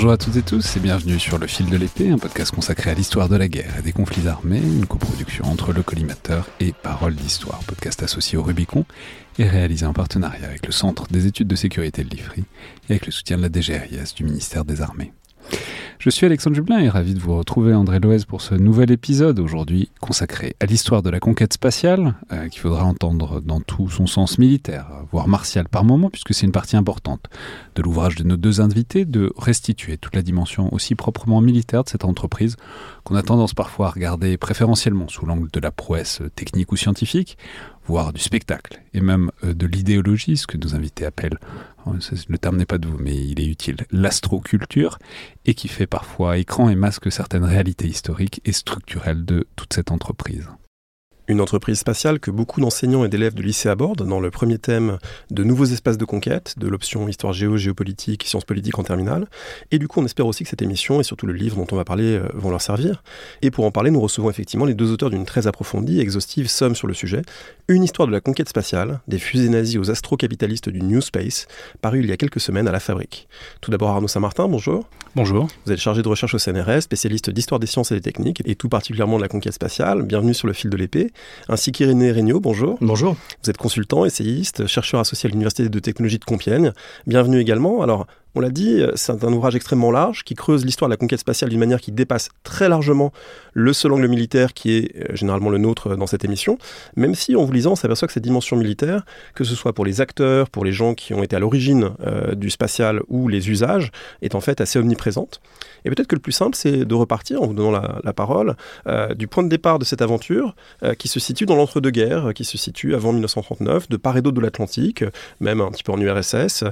Bonjour à toutes et tous et bienvenue sur Le Fil de l'épée, un podcast consacré à l'histoire de la guerre et des conflits armés, une coproduction entre le collimateur et Parole d'Histoire, podcast associé au Rubicon et réalisé en partenariat avec le Centre des études de sécurité de l'IFRI et avec le soutien de la DGRIS du ministère des Armées. Je suis Alexandre Jublin et ravi de vous retrouver André Loez pour ce nouvel épisode aujourd'hui consacré à l'histoire de la conquête spatiale, euh, qu'il faudra entendre dans tout son sens militaire, voire martial par moment, puisque c'est une partie importante de l'ouvrage de nos deux invités, de restituer toute la dimension aussi proprement militaire de cette entreprise qu'on a tendance parfois à regarder préférentiellement sous l'angle de la prouesse technique ou scientifique, voire du spectacle, et même euh, de l'idéologie, ce que nos invités appellent, oh, le terme n'est pas de vous, mais il est utile, l'astroculture, et qui fait parfois écran et masque certaines réalités historiques et structurelles de toute cette entreprise une entreprise spatiale que beaucoup d'enseignants et d'élèves de lycée abordent dans le premier thème de nouveaux espaces de conquête, de l'option histoire géo, géopolitique, sciences politiques en terminale. Et du coup, on espère aussi que cette émission et surtout le livre dont on va parler euh, vont leur servir. Et pour en parler, nous recevons effectivement les deux auteurs d'une très approfondie et exhaustive somme sur le sujet, Une histoire de la conquête spatiale, des fusées nazies aux astrocapitalistes du New Space, paru il y a quelques semaines à la Fabrique. Tout d'abord Arnaud Saint-Martin, bonjour. Bonjour. Vous êtes chargé de recherche au CNRS, spécialiste d'histoire des sciences et des techniques, et tout particulièrement de la conquête spatiale. Bienvenue sur le fil de l'épée ainsi qu'Irénée Regnault. Bonjour. Bonjour. Vous êtes consultant, essayiste, chercheur associé à l'Université de technologie de Compiègne. Bienvenue également. Alors, on l'a dit, c'est un ouvrage extrêmement large qui creuse l'histoire de la conquête spatiale d'une manière qui dépasse très largement le seul angle militaire qui est euh, généralement le nôtre dans cette émission, même si en vous lisant, on s'aperçoit que cette dimension militaire, que ce soit pour les acteurs, pour les gens qui ont été à l'origine euh, du spatial ou les usages, est en fait assez omniprésente. Et peut-être que le plus simple, c'est de repartir, en vous donnant la, parole, euh, du point de départ de cette aventure, qui se situe dans l'entre-deux-guerres, qui se situe avant 1939, de part et d'autre de l'Atlantique, même un petit peu en URSS.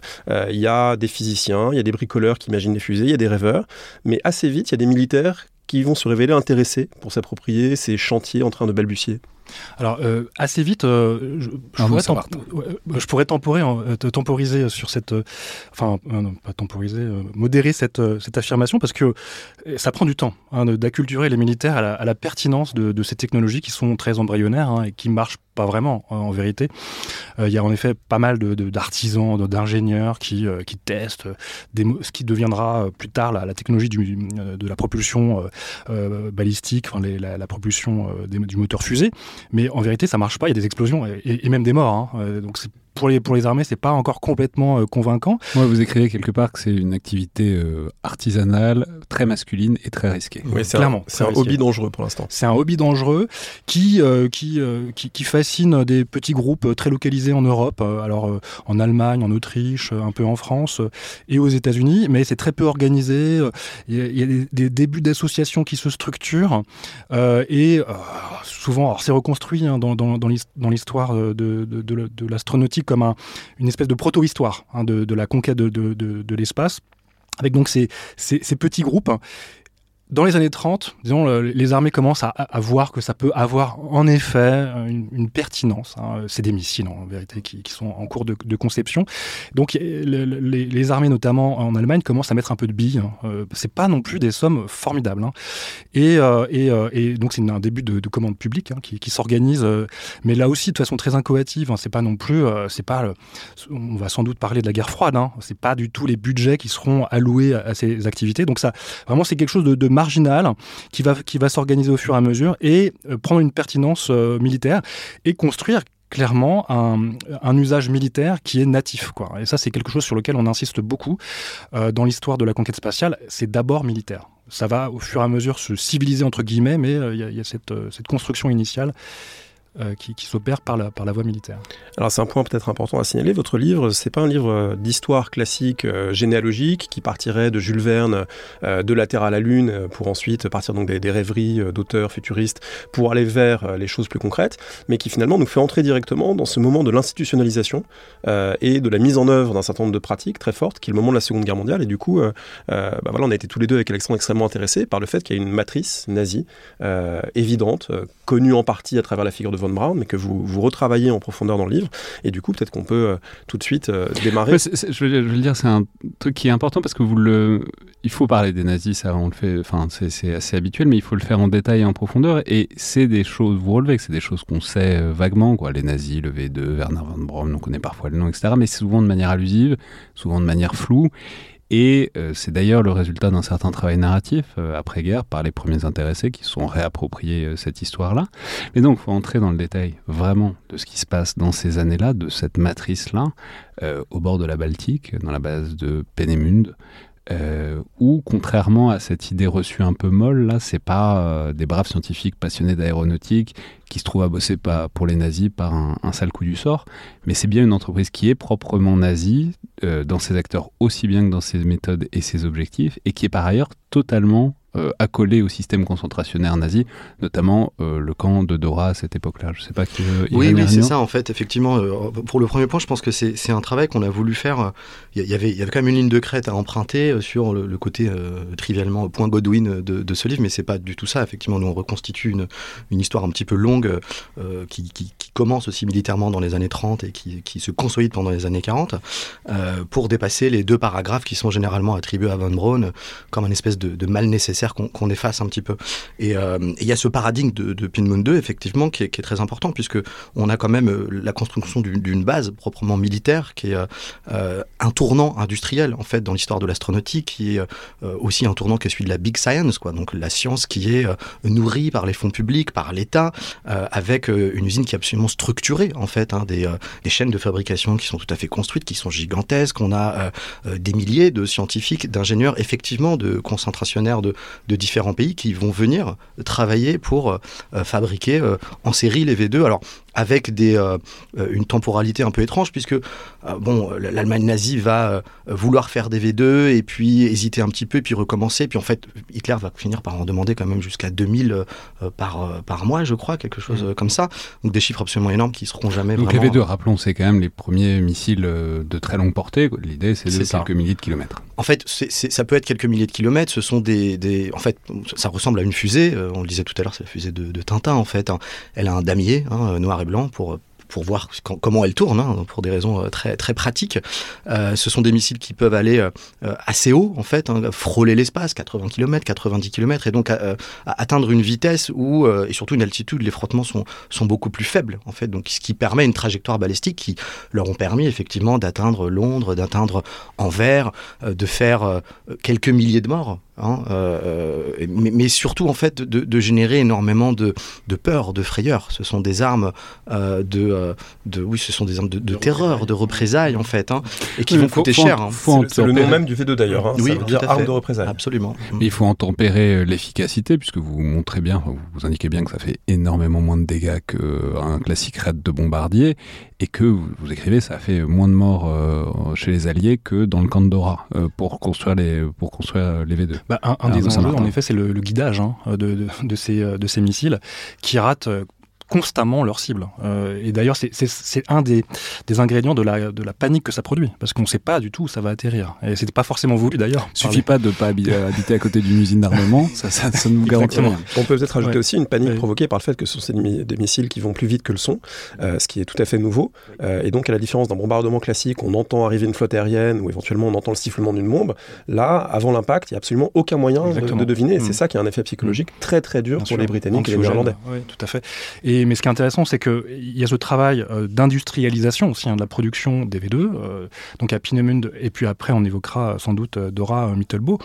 Il y a des physiciens il y a des bricoleurs qui imaginent des fusées, il y a des rêveurs, mais assez vite, il y a des militaires qui vont se révéler intéressés pour s'approprier ces chantiers en train de balbutier. Alors, euh, assez vite, euh, je, pourrais je, pourrais euh, temporiser sur cette. enfin, non, pas temporiser, modérer cette, cette affirmation parce que ça prend du temps hein, d'acculturer les militaires à la, pertinence de, ces technologies qui sont très embryonnaires hein, et qui marchent pas vraiment en vérité. Il y a en effet pas mal d'artisans, de, d'ingénieurs qui, qui testent des, ce qui deviendra plus tard la, technologie du, de la propulsion balistique, enfin, la, propulsion du moteur fusée. Mais en vérité, ça marche pas. Il y a des explosions et, même des morts. Hein. Euh, donc c'est pour les, pour les armées, c'est pas encore complètement euh, convaincant. Moi, vous écrivez quelque part que c'est une activité euh, artisanale, très masculine et très risquée. Oui, c'est clairement. C'est un, hobby dangereux pour l'instant. C'est un hobby dangereux qui, euh, qui, qui, qui, fascine des petits groupes très localisés en Europe, alors en Allemagne, en Autriche, un peu en France et aux États-Unis, mais c'est très peu organisé. Il y a, des, débuts d'associations qui se structurent et souvent, c'est reconstruit hein, dans, dans, dans l'histoire de, de, de, de l'astronautique comme une espèce de proto-histoire hein, de, la conquête de, l'espace. Avec donc ces, ces petits groupes dans les années 30, disons, les armées commencent à, voir que ça peut avoir en effet une, pertinence. Hein. C'est des missiles en vérité qui, sont en cours de, conception. Donc les, armées, notamment en Allemagne, commencent à mettre un peu de billes. Hein. Euh, c'est pas non plus des sommes formidables. Hein. Et, euh, euh, et, donc c'est un début de, commande publique qui, qui s'organise, mais là aussi de façon très incoative. C'est pas non plus, c'est pas, on va sans doute parler de la guerre froide. C'est pas du tout les budgets qui seront alloués à, ces activités. Donc ça, vraiment, c'est quelque chose de marginal qui va, qui va s'organiser au fur et à mesure et prendre une pertinence militaire et construire clairement un, usage militaire qui est natif. Quoi. Et ça, c'est quelque chose sur lequel on insiste beaucoup dans l'histoire de la conquête spatiale. C'est d'abord militaire ça va au fur et à mesure se civiliser entre guillemets, mais il y, a, cette, cette construction initiale euh, qui, s'opère par la, par la voie militaire. Alors c'est un point peut-être important à signaler, votre livre, c'est pas un livre euh, d'histoire classique euh, généalogique qui partirait de Jules Verne, de la Terre à la Lune, pour ensuite partir donc des, rêveries d'auteurs futuristes pour aller vers les choses plus concrètes, mais qui finalement nous fait entrer directement dans ce moment de l'institutionnalisation et de la mise en œuvre d'un certain nombre de pratiques très fortes, qui est le moment de la Seconde Guerre mondiale, et du coup, bah voilà, on a été tous les deux avec Alexandre extrêmement intéressés par le fait qu'il y a une matrice nazie évidente, connue en partie à travers la figure de von Mais que vous, vous retravaillez en profondeur dans le livre. Et du coup, peut-être qu'on peut euh, tout de suite euh, démarrer. je, veux, le dire, c'est un truc qui est important parce que vous le, il faut parler des nazis, ça, on le fait. Enfin, c'est assez habituel, mais il faut le faire en détail et en profondeur. Et c'est des choses, vous relevez que c'est des choses qu'on sait euh, vaguement, quoi. Les nazis, le V2, Werner von Braun, on connaît parfois le nom, etc. Mais souvent de manière allusive, souvent de manière floue. Et euh, c'est d'ailleurs le résultat d'un certain travail narratif euh, après-guerre par les premiers intéressés qui sont réappropriés euh, cette histoire-là. Mais donc, il faut entrer dans le détail vraiment de ce qui se passe dans ces années-là, de cette matrice-là, au bord de la Baltique, dans la base de Penemünde, euh, où, contrairement à cette idée reçue un peu molle, là, c'est pas euh, des braves scientifiques passionnés d'aéronautique qui se trouvent à bosser pas pour les nazis par un, sale coup du sort, mais c'est bien une entreprise qui est proprement nazie euh, dans ses acteurs aussi bien que dans ses méthodes et ses objectifs, et qui est par ailleurs totalement euh, accolé au système concentrationnaire nazi, notamment euh, le camp de Dora à cette époque-là. Je sais pas qui. oui, oui c'est ça en fait. Effectivement, euh, pour le premier point, je pense que c'est un travail qu'on a voulu faire. Il y, avait, il y avait quand même une ligne de crête à emprunter sur le, côté trivialement point Godwin de, ce livre, mais c'est pas du tout ça. Effectivement, nous on reconstitue une, une histoire un petit peu longue qui, qui, commence aussi militairement dans les années 30 et qui, qui se consolide pendant les années 40 pour dépasser les deux paragraphes qui sont généralement attribués à Von Braun comme un espèce de, mal nécessaire qu'on efface un petit peu. Euh, et il y a ce paradigme de, de Pinmoon 2, effectivement, qui est, très important, puisque on a quand même euh, la construction d'une base proprement militaire, qui est euh, un tournant industriel, en fait, dans l'histoire de l'astronautique, qui est aussi un tournant qui est celui de la big science, quoi, donc la science qui est nourrie par les fonds publics, par l'État, avec une usine qui est absolument structurée, en fait, hein, des, des, chaînes de fabrication qui sont tout à fait construites, qui sont gigantesques. On a des milliers de scientifiques, d'ingénieurs, effectivement, de concentrationnaires de, de différents pays qui vont venir travailler pour euh, fabriquer euh, en série les V2. Alors, avec des, euh, une temporalité un peu étrange, puisque bon, l'Allemagne nazie va vouloir faire des V2 et puis hésiter un petit peu, et puis recommencer. Puis en fait, Hitler va finir par en demander quand même jusqu'à 2000 par, par mois, je crois, quelque chose mmh. comme ça. Donc des chiffres absolument énormes qui seront jamais Donc les V2, rappelons, c'est quand même les premiers missiles de très longue portée. L'idée, c'est de quelques milliers de kilomètres. En fait, ça peut être quelques milliers de kilomètres. Ce sont des, en fait, ça ressemble à une fusée. Euh, on le disait tout à l'heure, c'est la fusée de, Tintin en fait. Hein. Elle a un damier hein, noir et blanc pour pour voir comment elle tourne, hein, pour des raisons euh, très, très pratiques. Euh, ce sont des missiles qui peuvent aller euh, assez haut, en fait, hein, frôler l'espace, 80 km, 90 km, et donc atteindre une vitesse où, et surtout une altitude, les frottements sont, sont beaucoup plus faibles, en fait. Donc, ce qui permet une trajectoire balistique qui leur ont permis, effectivement, d'atteindre Londres, d'atteindre Anvers, de faire quelques milliers de morts. Hein, mais, surtout, en fait, de, de générer énormément de, de, peur, de frayeur. Ce sont des armes de euh, de, oui, ce sont des armes de, terreur, de représailles en fait, hein, et qui vont coûter cher. Hein. C'est le, nom même du V2 d'ailleurs. Hein, oui, ça veut dire arme de représailles. Absolument. Mais il faut en tempérer euh, l'efficacité, puisque vous montrez bien, vous indiquez bien que ça fait énormément moins de dégâts qu'un classique raid de bombardier, et que vous, écrivez, ça a fait moins de morts euh, chez les Alliés que dans le camp de Dora pour construire les pour construire les V2. Bah, un, des enjeux, en effet, c'est le, guidage de, de, de, ces, de ces missiles qui ratent constamment leur cible. Euh, et d'ailleurs, c'est un des, des, ingrédients de la, de la panique que ça produit, parce qu'on ne sait pas du tout où ça va atterrir. Et c'était pas forcément voulu d'ailleurs. Il suffit pas de pas euh, habiter à côté d'une usine d'armement, ça, ça, ça, nous garantit rien. On peut peut-être ajouter aussi une panique provoquée par le fait que ce sont des missiles qui vont plus vite que le son, euh, ce qui est tout à fait nouveau. et donc, à la différence d'un bombardement classique, on entend arriver une flotte aérienne ou éventuellement on entend le sifflement d'une bombe. Là, avant l'impact, il n'y a absolument aucun moyen de, deviner. Et c'est mm. ça qui a un effet psychologique très très dur pour les Britanniques et les Néerlandais. Oui, tout à fait. Et mais ce qui est intéressant, c'est qu'il y a ce travail euh, d'industrialisation aussi hein, de la production des V2, euh, donc à Pinemund, et puis après on évoquera sans doute euh, Dora Mittelbo,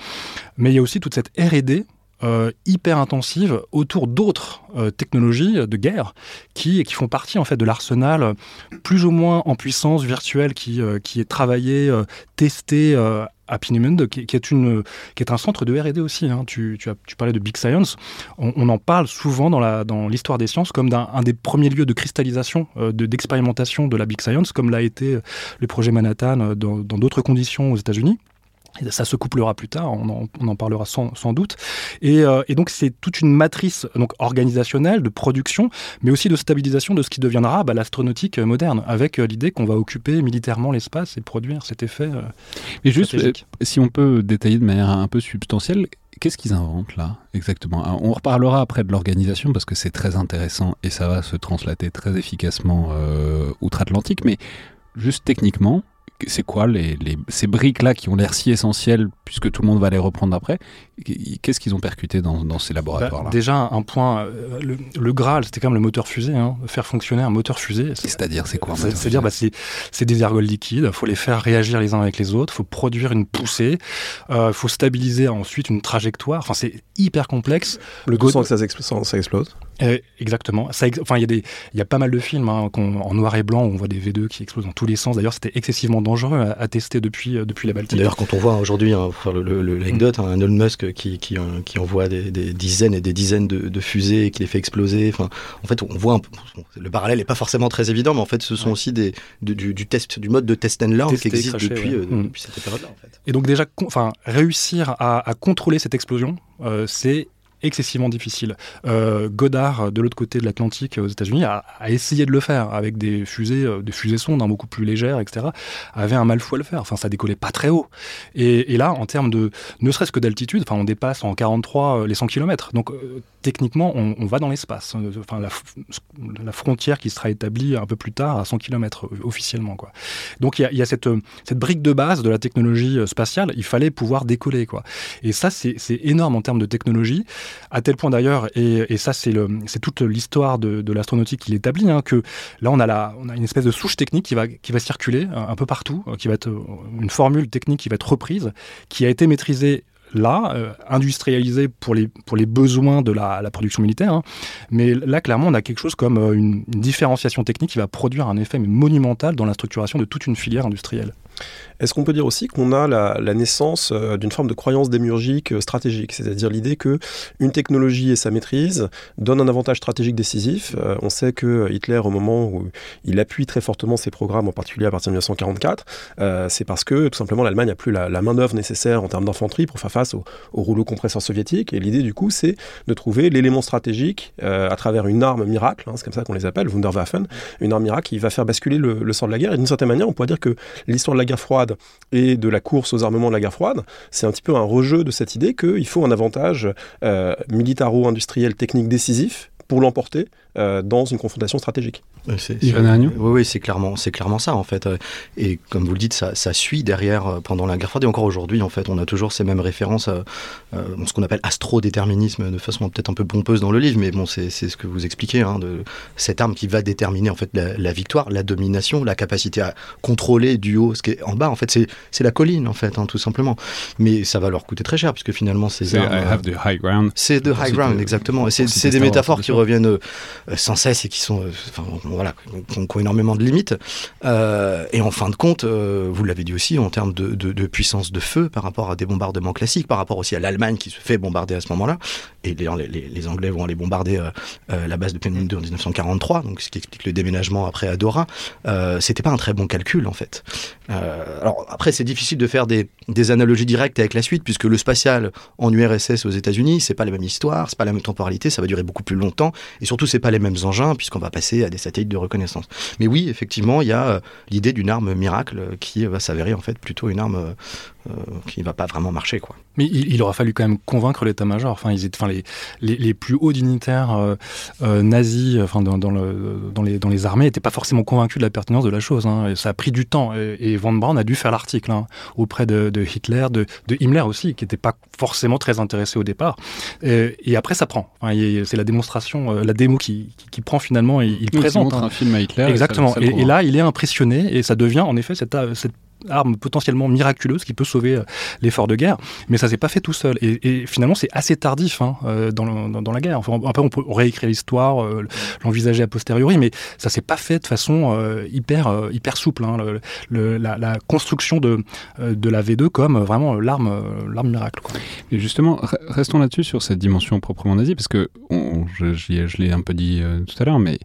mais il y a aussi toute cette R&D hyper intensive autour d'autres technologies de guerre qui, qui font partie en fait de l'arsenal plus ou moins en puissance virtuelle qui, qui est travaillé, testé à Pinemünde, qui, est une, qui est un centre de R&D aussi. Hein. Tu, tu, as, parlais de Big Science. On, en parle souvent dans l'histoire dans des sciences comme d'un des premiers lieux de cristallisation, euh, d'expérimentation de, la Big Science, comme l'a été le projet Manhattan euh, dans d'autres conditions aux États-Unis ça se couplera plus tard, on en, parlera sans, doute. Euh, et, donc c'est toute une matrice donc organisationnelle, de production, mais aussi de stabilisation de ce qui deviendra bah, l'astronautique moderne, avec euh, l'idée qu'on va occuper militairement l'espace et produire cet effet. Euh, mais juste, si on peut détailler de manière un peu substantielle, qu'est-ce qu'ils inventent là exactement? On reparlera après de l'organisation parce que c'est très intéressant et ça va se translater très efficacement outre-Atlantique, mais juste techniquement, c'est quoi les, ces briques-là qui ont l'air si essentielles puisque tout le monde va les reprendre après Qu'est-ce qu'ils ont percuté dans, ces laboratoires-là? bah, Déjà, un point, euh, le, Graal, c'était quand même le moteur fusée, hein, faire fonctionner un moteur fusée. C'est-à-dire, c'est quoi C'est-à-dire, bah, c'est des ergols liquides, il faut les faire réagir les uns avec les autres, il faut produire une poussée, il euh, faut stabiliser ensuite une trajectoire, enfin c'est hyper complexe. Le sans que ça, explose euh, exactement. Ça, enfin, il y, y, a pas mal de films hein, en noir et blanc où on voit des V2 qui explosent dans tous les sens. D'ailleurs, c'était excessivement dangereux à, tester depuis, depuis la Baltique. D'ailleurs, quand on voit aujourd'hui, hein, l'anecdote, hein, un Elon Musk qui, qui, qui envoie des, dizaines et des dizaines de, fusées et qui les fait exploser. Enfin, en fait, on voit un peu, le parallèle n'est pas forcément très évident, mais en fait, ce sont aussi des, du, test, du mode de test and learn qui existe depuis, euh, mm. depuis, cette période-là. En fait. Et donc déjà, enfin, réussir à, contrôler cette explosion, euh, c'est excessivement difficile. Euh, Godard, de l'autre côté de l'Atlantique aux États-Unis, a, essayé de le faire avec des fusées, euh, des fusées sondes hein, beaucoup plus légères, etc. Avait un mal fou à le faire. Enfin, ça décollait pas très haut. Et, là, en termes de, ne serait-ce que d'altitude, enfin, on dépasse en 43 euh, les 100 km. Donc, techniquement, on, va dans l'espace. Enfin, la, frontière qui sera établie un peu plus tard à 100 km officiellement, quoi. Donc, il y a, cette, cette brique de base de la technologie spatiale. Il fallait pouvoir décoller, quoi. Et ça, c'est énorme en termes de technologie à tel point d'ailleurs, et, ça c'est toute l'histoire de, l'astronautique qui l'établit, hein, que là on a, une espèce de souche technique qui va, circuler un, peu partout, euh, qui va être euh, une formule technique qui va être reprise, qui a été maîtrisée là, euh, industrialisée pour les, pour les besoins de la, production militaire. Hein. Mais là, clairement, on a quelque chose comme une, différenciation technique qui va produire un effet monumental dans la structuration de toute une filière industrielle. Est-ce qu'on peut dire aussi qu'on a la, naissance euh, d'une forme de croyance démiurgique euh, stratégique, c'est-à-dire l'idée que une technologie et sa maîtrise donnent un avantage stratégique décisif. Euh, on sait que Hitler, au moment où il appuie très fortement ses programmes, en particulier à partir de 1944, c'est parce que tout simplement l'Allemagne n'a plus la, main d'œuvre nécessaire en termes d'infanterie pour faire face au, rouleau compresseur soviétique. Et l'idée du coup, c'est de trouver l'élément stratégique à travers une arme miracle, hein, c'est comme ça qu'on les appelle, Wunderwaffen, une arme miracle qui va faire basculer le, sort de la guerre. Et d'une certaine manière, on dire que l'histoire de la guerre froide et de la course aux armements de la guerre froide, c'est un petit peu un rejeu de cette idée qu'il faut un avantage euh, militaro-industriel technique décisif pour l'emporter dans une confrontation stratégique. Oui, oui c'est clairement, c'est clairement ça en fait. Et comme vous le dites, ça, ça suit derrière euh, pendant la guerre froide et encore aujourd'hui en fait, on a toujours ces mêmes références, à, euh, ce qu'on appelle astro-déterminisme de façon peut-être un peu pompeuse dans le livre, mais bon, c'est ce que vous expliquez, hein, de cette arme qui va déterminer en fait la, victoire, la domination, la capacité à contrôler du haut ce qui est en bas. En fait, c'est la colline en fait, hein, tout simplement. Mais ça va leur coûter très cher puisque finalement ces armes. C'est de high ground exactement. C'est des métaphores qui reviennent sans cesse et qui sont voilà, qui ont, énormément de limites. Euh, et en fin de compte, euh, vous l'avez dit aussi, en termes de, puissance de feu par rapport à des bombardements classiques, par rapport aussi à l'Allemagne qui se fait bombarder à ce moment-là, et les, les, Anglais vont aller bombarder euh, la base de Peenemünde en 1943, donc ce qui explique le déménagement après à Dora, c'était pas un très bon calcul en fait. alors après, c'est difficile de faire des, des, analogies directes avec la suite, puisque le spatial en URSS aux États-Unis, c'est pas la même histoire, c'est pas la même temporalité, ça va durer beaucoup plus longtemps, et surtout c'est pas les mêmes engins, puisqu'on va passer à des satellites de reconnaissance. Mais oui, effectivement, il y a euh, l'idée d'une arme miracle qui va s'avérer en fait plutôt une arme euh, euh, qui ne va pas vraiment marcher. Quoi. Mais il, aura fallu quand même convaincre l'état-major. Enfin, ils étaient, enfin, les, les, les plus hauts dignitaires nazis enfin, dans, dans, le, dans, les, dans les armées n'étaient pas forcément convaincus de la pertinence de la chose. Hein. Et ça a pris du temps. Et, Von Braun a dû faire l'article hein, auprès de, de, Hitler, de, de Himmler aussi, qui n'était pas forcément très intéressé au départ. Et, après, ça prend. Enfin, c'est la démonstration, la démo qui, qui, prend finalement, il présente un film à Hitler. Exactement. Et, là, il est impressionné et ça devient en effet cette, cette arme potentiellement miraculeuse qui peut sauver l'effort de guerre. Mais ça s'est pas fait tout seul. Et, finalement, c'est assez tardif hein, dans, dans, la guerre. Enfin, après, on peut réécrire l'histoire, l'envisager a posteriori, mais ça s'est pas fait de façon hyper, hyper souple. Hein, la, construction de, la V2 comme vraiment l'arme, l'arme miracle. Et justement, restons là-dessus sur cette dimension proprement nazie, parce que je, je l'ai un peu dit tout à l'heure, mais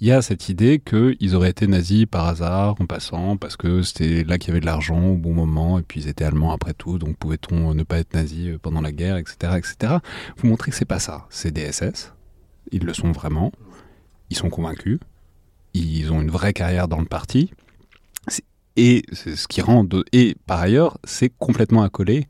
il y a cette idée qu'ils auraient été nazis par hasard, en passant, parce que c'était là qu'il y avait de l'argent au bon moment, et puis ils étaient allemands après tout, donc pouvait-on ne pas être nazi euh, pendant la guerre, etc. etc. Vous montrez que c'est pas ça. C'est des SS, ils le sont vraiment, ils sont convaincus, ils ont une vraie carrière dans le parti, et ce qui rend... Et par ailleurs, c'est complètement accolé,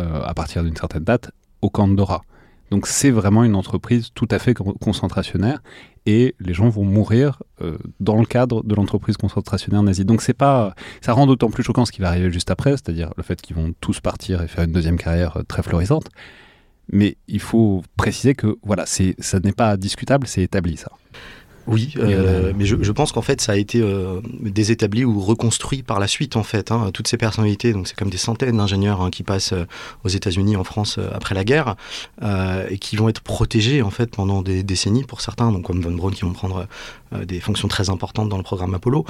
euh, à partir d'une certaine date, au camp de Dora. Donc c'est vraiment une entreprise tout à fait concentrationnaire et les gens vont mourir euh, dans le cadre de l'entreprise concentrationnaire nazie. Donc c'est pas, ça rend d'autant plus choquant ce qui va arriver juste après, c'est-à-dire le fait qu'ils vont tous partir et faire une deuxième carrière euh, très florissante. Mais il faut préciser que voilà, c'est, ça n'est pas discutable, c'est établi ça. Oui, euh, mais je, je, pense qu'en fait ça a été euh, désétabli ou reconstruit par la suite en fait. Hein, toutes ces personnalités, donc c'est comme des centaines d'ingénieurs hein, qui passent euh, aux États-Unis, en France après la guerre, et qui vont être protégés en fait pendant des décennies pour certains, donc comme Von Braun qui vont prendre des fonctions très importantes dans le programme Apollo.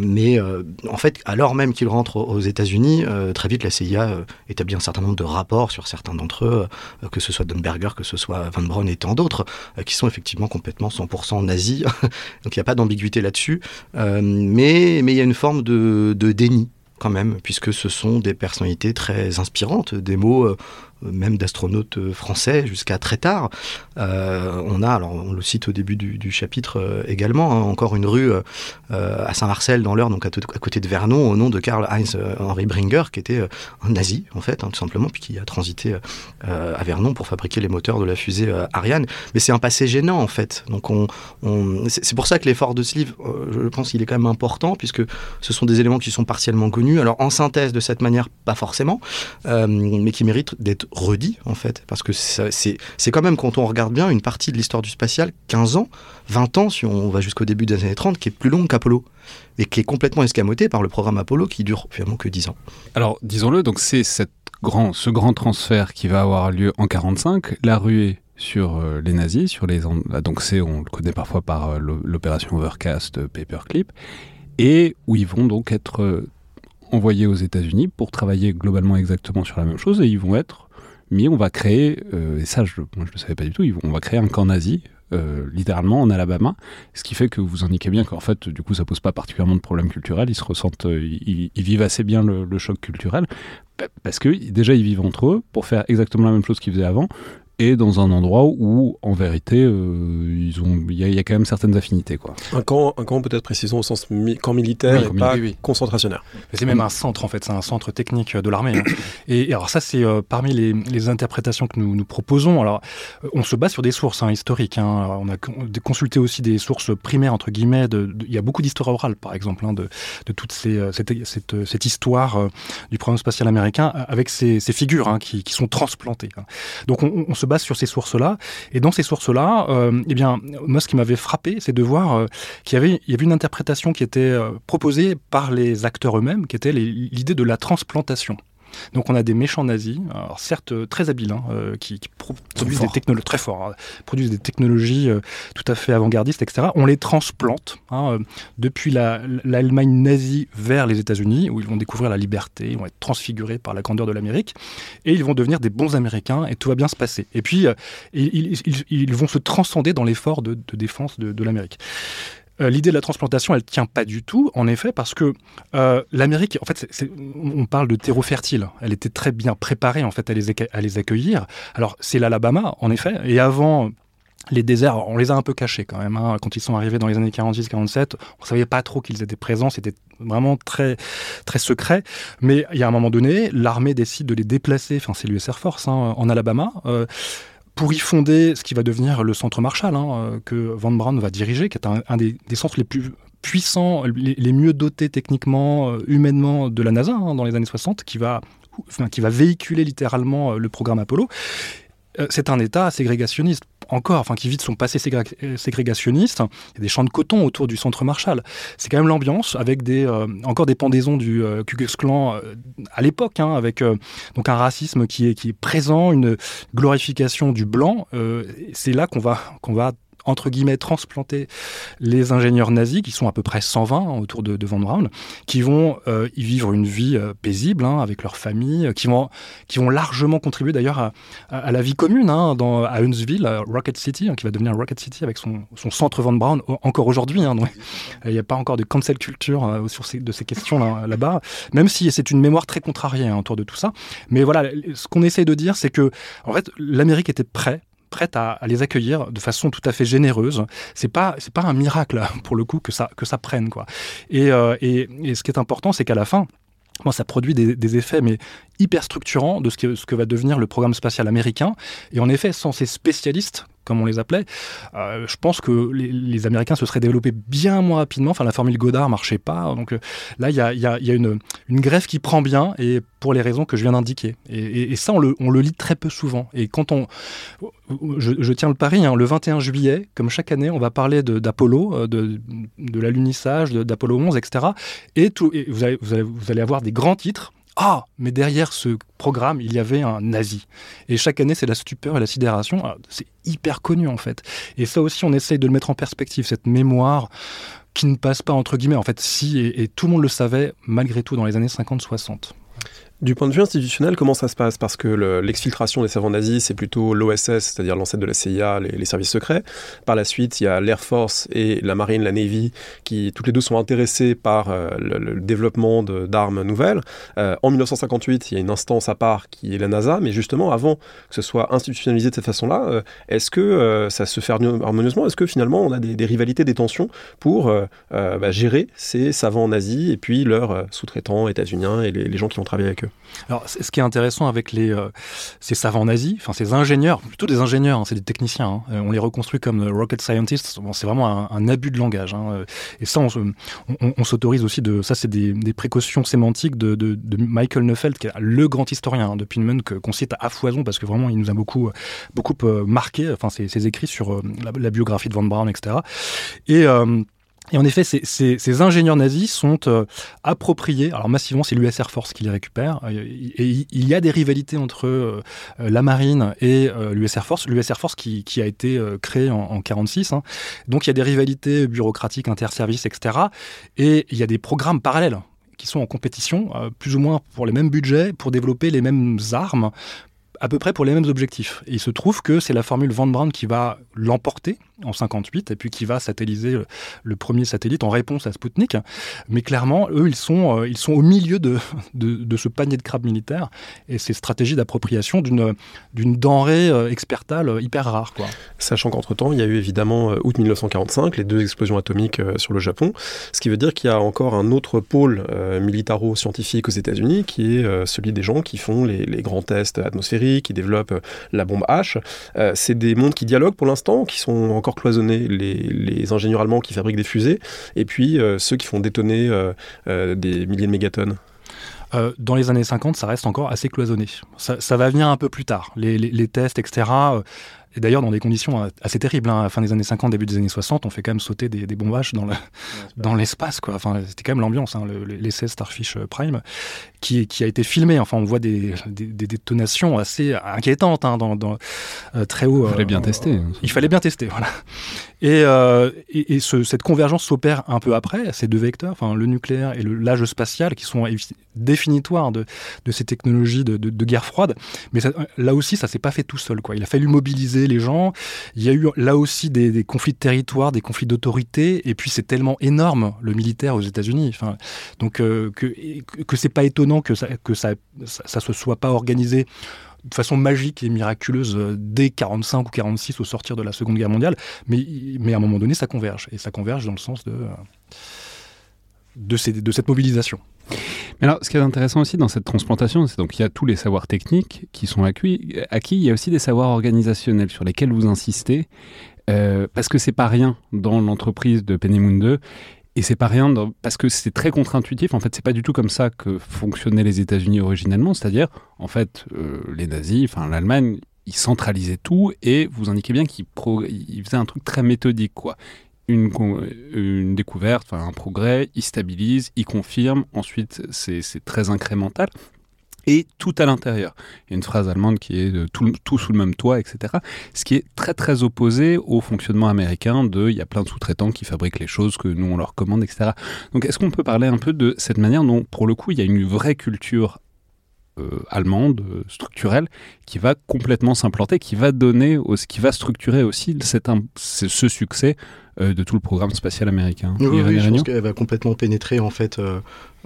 mais en fait, alors même qu'ils rentrent aux États-Unis, très vite la CIA établit un certain nombre de rapports sur certains d'entre eux, que ce soit Dunberger, que ce soit Von Braun et tant d'autres, qui sont effectivement complètement 100% nazis donc il n'y a pas d'ambiguïté là-dessus. Euh, mais il y a une forme de, de déni quand même, puisque ce sont des personnalités très inspirantes, des mots euh, même d'astronautes euh, français jusqu'à très tard. Euh, on a, alors on le cite au début du, chapitre euh, également, hein, encore une rue à Saint-Marcel dans l'Eure, donc à, côté de Vernon, au nom de Karl Heinz Henry Bringer, qui était un nazi en fait, hein, tout simplement, puis qui a transité à Vernon pour fabriquer les moteurs de la fusée Ariane. Mais c'est un passé gênant en fait. Donc on, c'est pour ça que l'effort de ce livre, je pense qu'il est quand même important, puisque ce sont des éléments qui sont partiellement connus. Alors en synthèse de cette manière, pas forcément, mais qui méritent d'être redit, en fait, parce que c'est quand même, quand on regarde bien, une partie de l'histoire du spatial, 15 ans, 20 ans, si on va jusqu'au début des années 30, qui est plus longue qu'Apollo, et qui est complètement escamoté par le programme Apollo, qui dure finalement que 10 ans. Alors, disons-le, donc c'est grand, ce grand transfert qui va avoir lieu en 45, la ruée sur euh, les nazis, sur les donc c'est on le connaît parfois par euh, l'opération Overcast, euh, Paperclip, et où ils vont donc être envoyés aux États-Unis pour travailler globalement exactement sur la même chose, et ils vont être mais on va créer, euh, et ça je ne le savais pas du tout, on va créer un camp nazi, euh, littéralement en Alabama, ce qui fait que vous indiquez bien qu'en fait, du coup, ça pose pas particulièrement de problème culturel, ils se ressentent, euh, ils, vivent assez bien le, le, choc culturel, parce que déjà ils vivent entre eux pour faire exactement la même chose qu'ils faisaient avant, et dans un endroit où, en vérité, euh, ils ont, il y, a quand même certaines affinités, quoi. Un camp, un camp peut-être précisons au sens camp militaire et pas concentrationnaire. C'est même un centre en fait, c'est un centre technique de l'armée. Hein. et, alors ça, c'est euh, parmi les, interprétations que nous, nous proposons. Alors, euh, on se base sur des sources hein, historiques. Hein. On a consulté aussi des sources primaires entre guillemets. De, il y a beaucoup d'histoire orale, par exemple, hein, de, de toute ces, cette, cette, cette, histoire du programme spatial américain avec ces, ces figures hein, qui, qui, sont transplantées. Donc, on, on se sur ces sources-là. Et dans ces sources-là, euh, eh bien, moi, ce qui m'avait frappé, c'est de voir euh, qu'il y avait, y avait une interprétation qui était euh, proposée par les acteurs eux-mêmes, qui était l'idée de la transplantation. Donc on a des méchants nazis, alors certes euh, très habiles, hein, euh, qui, produisent des technologies très forts, hein, produisent des technologies euh, tout à fait avant-gardistes, etc. On les transplante hein, depuis l'Allemagne nazie vers les États-Unis, où ils vont découvrir la liberté, ils vont être transfigurés par la grandeur de l'Amérique, et ils vont devenir des bons Américains, et tout va bien se passer. Et puis ils, vont se transcender dans l'effort de, défense de l'Amérique. Euh, l'idée de la transplantation, elle tient pas du tout, en effet, parce que euh, l'Amérique, en fait, on parle de terreau fertile. Elle était très bien préparée, en fait, à les, à les accueillir. Alors, c'est l'Alabama, en effet, et avant les déserts, on les a un peu cachés quand même. Hein. Quand ils sont arrivés dans les années 46-47, on savait pas trop qu'ils étaient présents. C'était vraiment très très secret. Mais il y a un moment donné, l'armée décide de les déplacer. Enfin, c'est l'US Air Force hein, en Alabama. Euh, pour y fonder ce qui va devenir le centre Marshall, hein, euh, que Van Braun va diriger, qui est un, des, centres les plus puissants, les, mieux dotés techniquement, euh, humainement de la NASA hein, dans les années 60, qui va, qui va véhiculer littéralement euh, le programme Apollo. C'est un État ségrégationniste encore, enfin qui vit de son passé ségrégationniste. Il y a des champs de coton autour du centre Marshall. C'est quand même l'ambiance avec des encore des pendaisons du Ku Klux Klan à l'époque, hein, avec donc un racisme qui est qui est présent, une glorification du blanc. c'est là qu'on va qu'on va entre guillemets, transplanter les ingénieurs nazis, qui sont à peu près 120 autour de, de Van Braun, qui vont euh, y vivre une vie euh, paisible hein, avec leur famille, euh, qui vont, qui vont largement contribuer d'ailleurs à, la vie commune hein, à Huntsville, Rocket City, hein, qui va devenir Rocket City avec son, son centre Van Braun encore aujourd'hui. il n'y a pas encore de cancel culture sur ces, de ces questions là-bas, même si c'est une mémoire très contrariée autour de tout ça. Mais voilà, ce qu'on essaie de dire, c'est que en fait, l'Amérique était prête prête à, les accueillir de façon tout à fait généreuse. C'est pas c'est pas un miracle pour le coup que ça que ça prenne quoi. Et, euh, et, ce qui est important, c'est qu'à la fin, ça produit des, des, effets mais hyper structurants de ce que, ce que va devenir le programme spatial américain. Et en effet, sans ces spécialistes comme on les appelait, euh, je pense que les, Américains se seraient développés bien moins rapidement. Enfin, la formule Godard marchait pas. Donc euh, là, il y a, une, une, grève qui prend bien et pour les raisons que je viens d'indiquer. Et, ça, on le, on le, lit très peu souvent. Et quand on, je, tiens le pari, hein, le 21 juillet, comme chaque année, on va parler d'Apollo, euh, de, de, l'alunissage, d'Apollo 11, etc. Et, tout, et vous, allez, vous, allez, vous allez avoir des grands titres ah, mais derrière ce programme, il y avait un nazi. Et chaque année, c'est la stupeur et la sidération. Ah, c'est hyper connu en fait. Et ça aussi, on essaye de le mettre en perspective, cette mémoire qui ne passe pas entre guillemets. En fait, si, et, et tout le monde le savait malgré tout dans les années 50-60. Du point de vue institutionnel, comment ça se passe? Parce que l'exfiltration des savants nazis, c'est plutôt l'OSS, c'est-à-dire l'ancêtre de la CIA, les, services secrets. Par la suite, il y a l'Air Force et la Marine, la Navy, qui toutes les deux sont intéressées par euh, le, développement d'armes nouvelles. Euh, en 1958, il y a une instance à part qui est la NASA, mais justement, avant que ce soit institutionnalisé de cette façon-là, euh, est-ce que ça se fait harmonieusement? Est-ce que finalement, on a des, rivalités, des tensions pour bah, gérer ces savants nazis et puis leurs sous-traitants états-uniens et les, gens qui vont travailler avec eux? Alors, ce qui est intéressant avec les, euh, ces savants nazis, enfin ces ingénieurs, plutôt des ingénieurs, hein, c'est des techniciens, hein, euh, on les reconstruit comme rocket scientists, c'est vraiment un, abus de langage. Hein, euh, et ça, on, s'autorise aussi de... Ça, c'est des, précautions sémantiques de, Michael Neufeld, qui est le grand historien de Pinman, qu'on cite à foison, parce que vraiment, il nous a beaucoup, beaucoup marqué, enfin, ses, écrits sur la, la, biographie de Van Braun, etc. Et... Et en effet, ces, ingénieurs nazis sont euh, appropriés. Alors massivement, c'est l'US Air Force qui les récupère. Euh, et il y a des rivalités entre euh, la marine et l'US Air Force. L'US Air Force qui, a été créé en, en 46. Hein. Donc il y a des rivalités bureaucratiques, interservices, etc. Et il y a des programmes parallèles qui sont en compétition, plus ou moins pour les mêmes budgets, pour développer les mêmes armes, à peu près pour les mêmes objectifs. Et il se trouve que c'est la formule Van Braun qui va l'emporter en 58 et puis qui va satelliser le, premier satellite en réponse à Sputnik. Mais clairement, eux, ils sont, euh, ils sont au milieu de, de, ce panier de crabes militaires et ces stratégies d'appropriation d'une, denrée euh, expertale hyper rare. Quoi. Sachant qu'entre-temps, il y a eu évidemment euh, août 1945, les deux explosions atomiques sur le Japon, ce qui veut dire qu'il y a encore un autre pôle militaro-scientifique aux États-Unis qui est celui des gens qui font les, les grands tests atmosphériques qui développe euh, la bombe H. Euh, c'est des mondes qui dialoguent pour l'instant, qui sont encore cloisonnés, les, ingénieurs allemands qui fabriquent des fusées, et puis euh, ceux qui font détonner des milliers de mégatonnes. dans les années 50, ça reste encore assez cloisonné. Ça, va venir un peu plus tard. Les, les tests, etc., et d'ailleurs, dans des conditions euh, assez terribles, hein, à la fin des années 50, début des années 60, on fait quand même sauter des, des bombages dans, dans l'espace. quoi. Enfin, c'était quand même l'ambiance, hein, l'essai Starfish euh, Prime, qui, qui, a été filmé. Enfin, on voit des, des, des détonations assez inquiétantes hein, dans, dans euh, très haut. Il fallait bien tester. Il fallait bien tester, voilà. Et, et, et ce, cette convergence s'opère un peu après, ces deux vecteurs, enfin, le nucléaire et l'âge spatial, qui sont définitoires de, de ces technologies de, de, de guerre froide. Mais ça, là aussi, ça s'est pas fait tout seul. Quoi. Il a fallu mobiliser les gens. Il y a eu là aussi des, conflits de territoire, des conflits d'autorité, et puis c'est tellement énorme le militaire aux États-Unis. Donc euh, que que c'est pas étonnant que ça que ça, ça, se soit pas organisé de façon magique et miraculeuse euh, dès 45 ou 46 au sortir de la Seconde Guerre mondiale, mais, mais à un moment donné, ça converge. Et ça converge dans le sens de, de, cette mobilisation. Mais alors, ce qui est intéressant aussi dans cette transplantation, c'est donc y a tous les savoirs techniques qui sont acquis, acquis il y a aussi des savoirs organisationnels sur lesquels vous insistez, euh, parce que c'est pas rien dans l'entreprise de 2. Et c'est pas rien parce que c'est très contre-intuitif. En fait, c'est pas du tout comme ça que fonctionnaient les États-Unis originellement. C'est-à-dire, en fait, euh, les nazis, enfin l'Allemagne, il centralisait tout et vous indiquez bien qu'il il faisait un truc très méthodique, quoi. Une, découverte, un progrès, il stabilise, il confirme, ensuite c'est très incrémental et tout à l'intérieur. Il y a une phrase allemande qui est tout, sous le même toit, etc. Ce qui est très très opposé au fonctionnement américain de il y a plein de sous-traitants qui fabriquent les choses que nous on leur commande, etc. Donc est-ce qu'on peut parler un peu de cette manière dont pour le coup il y a une vraie culture euh, allemande, structurelle, qui va complètement s'implanter, qui va donner, qui va structurer aussi ce succès de tout le programme spatial américain. Oui, oui je pense qu'elle va complètement pénétrer en fait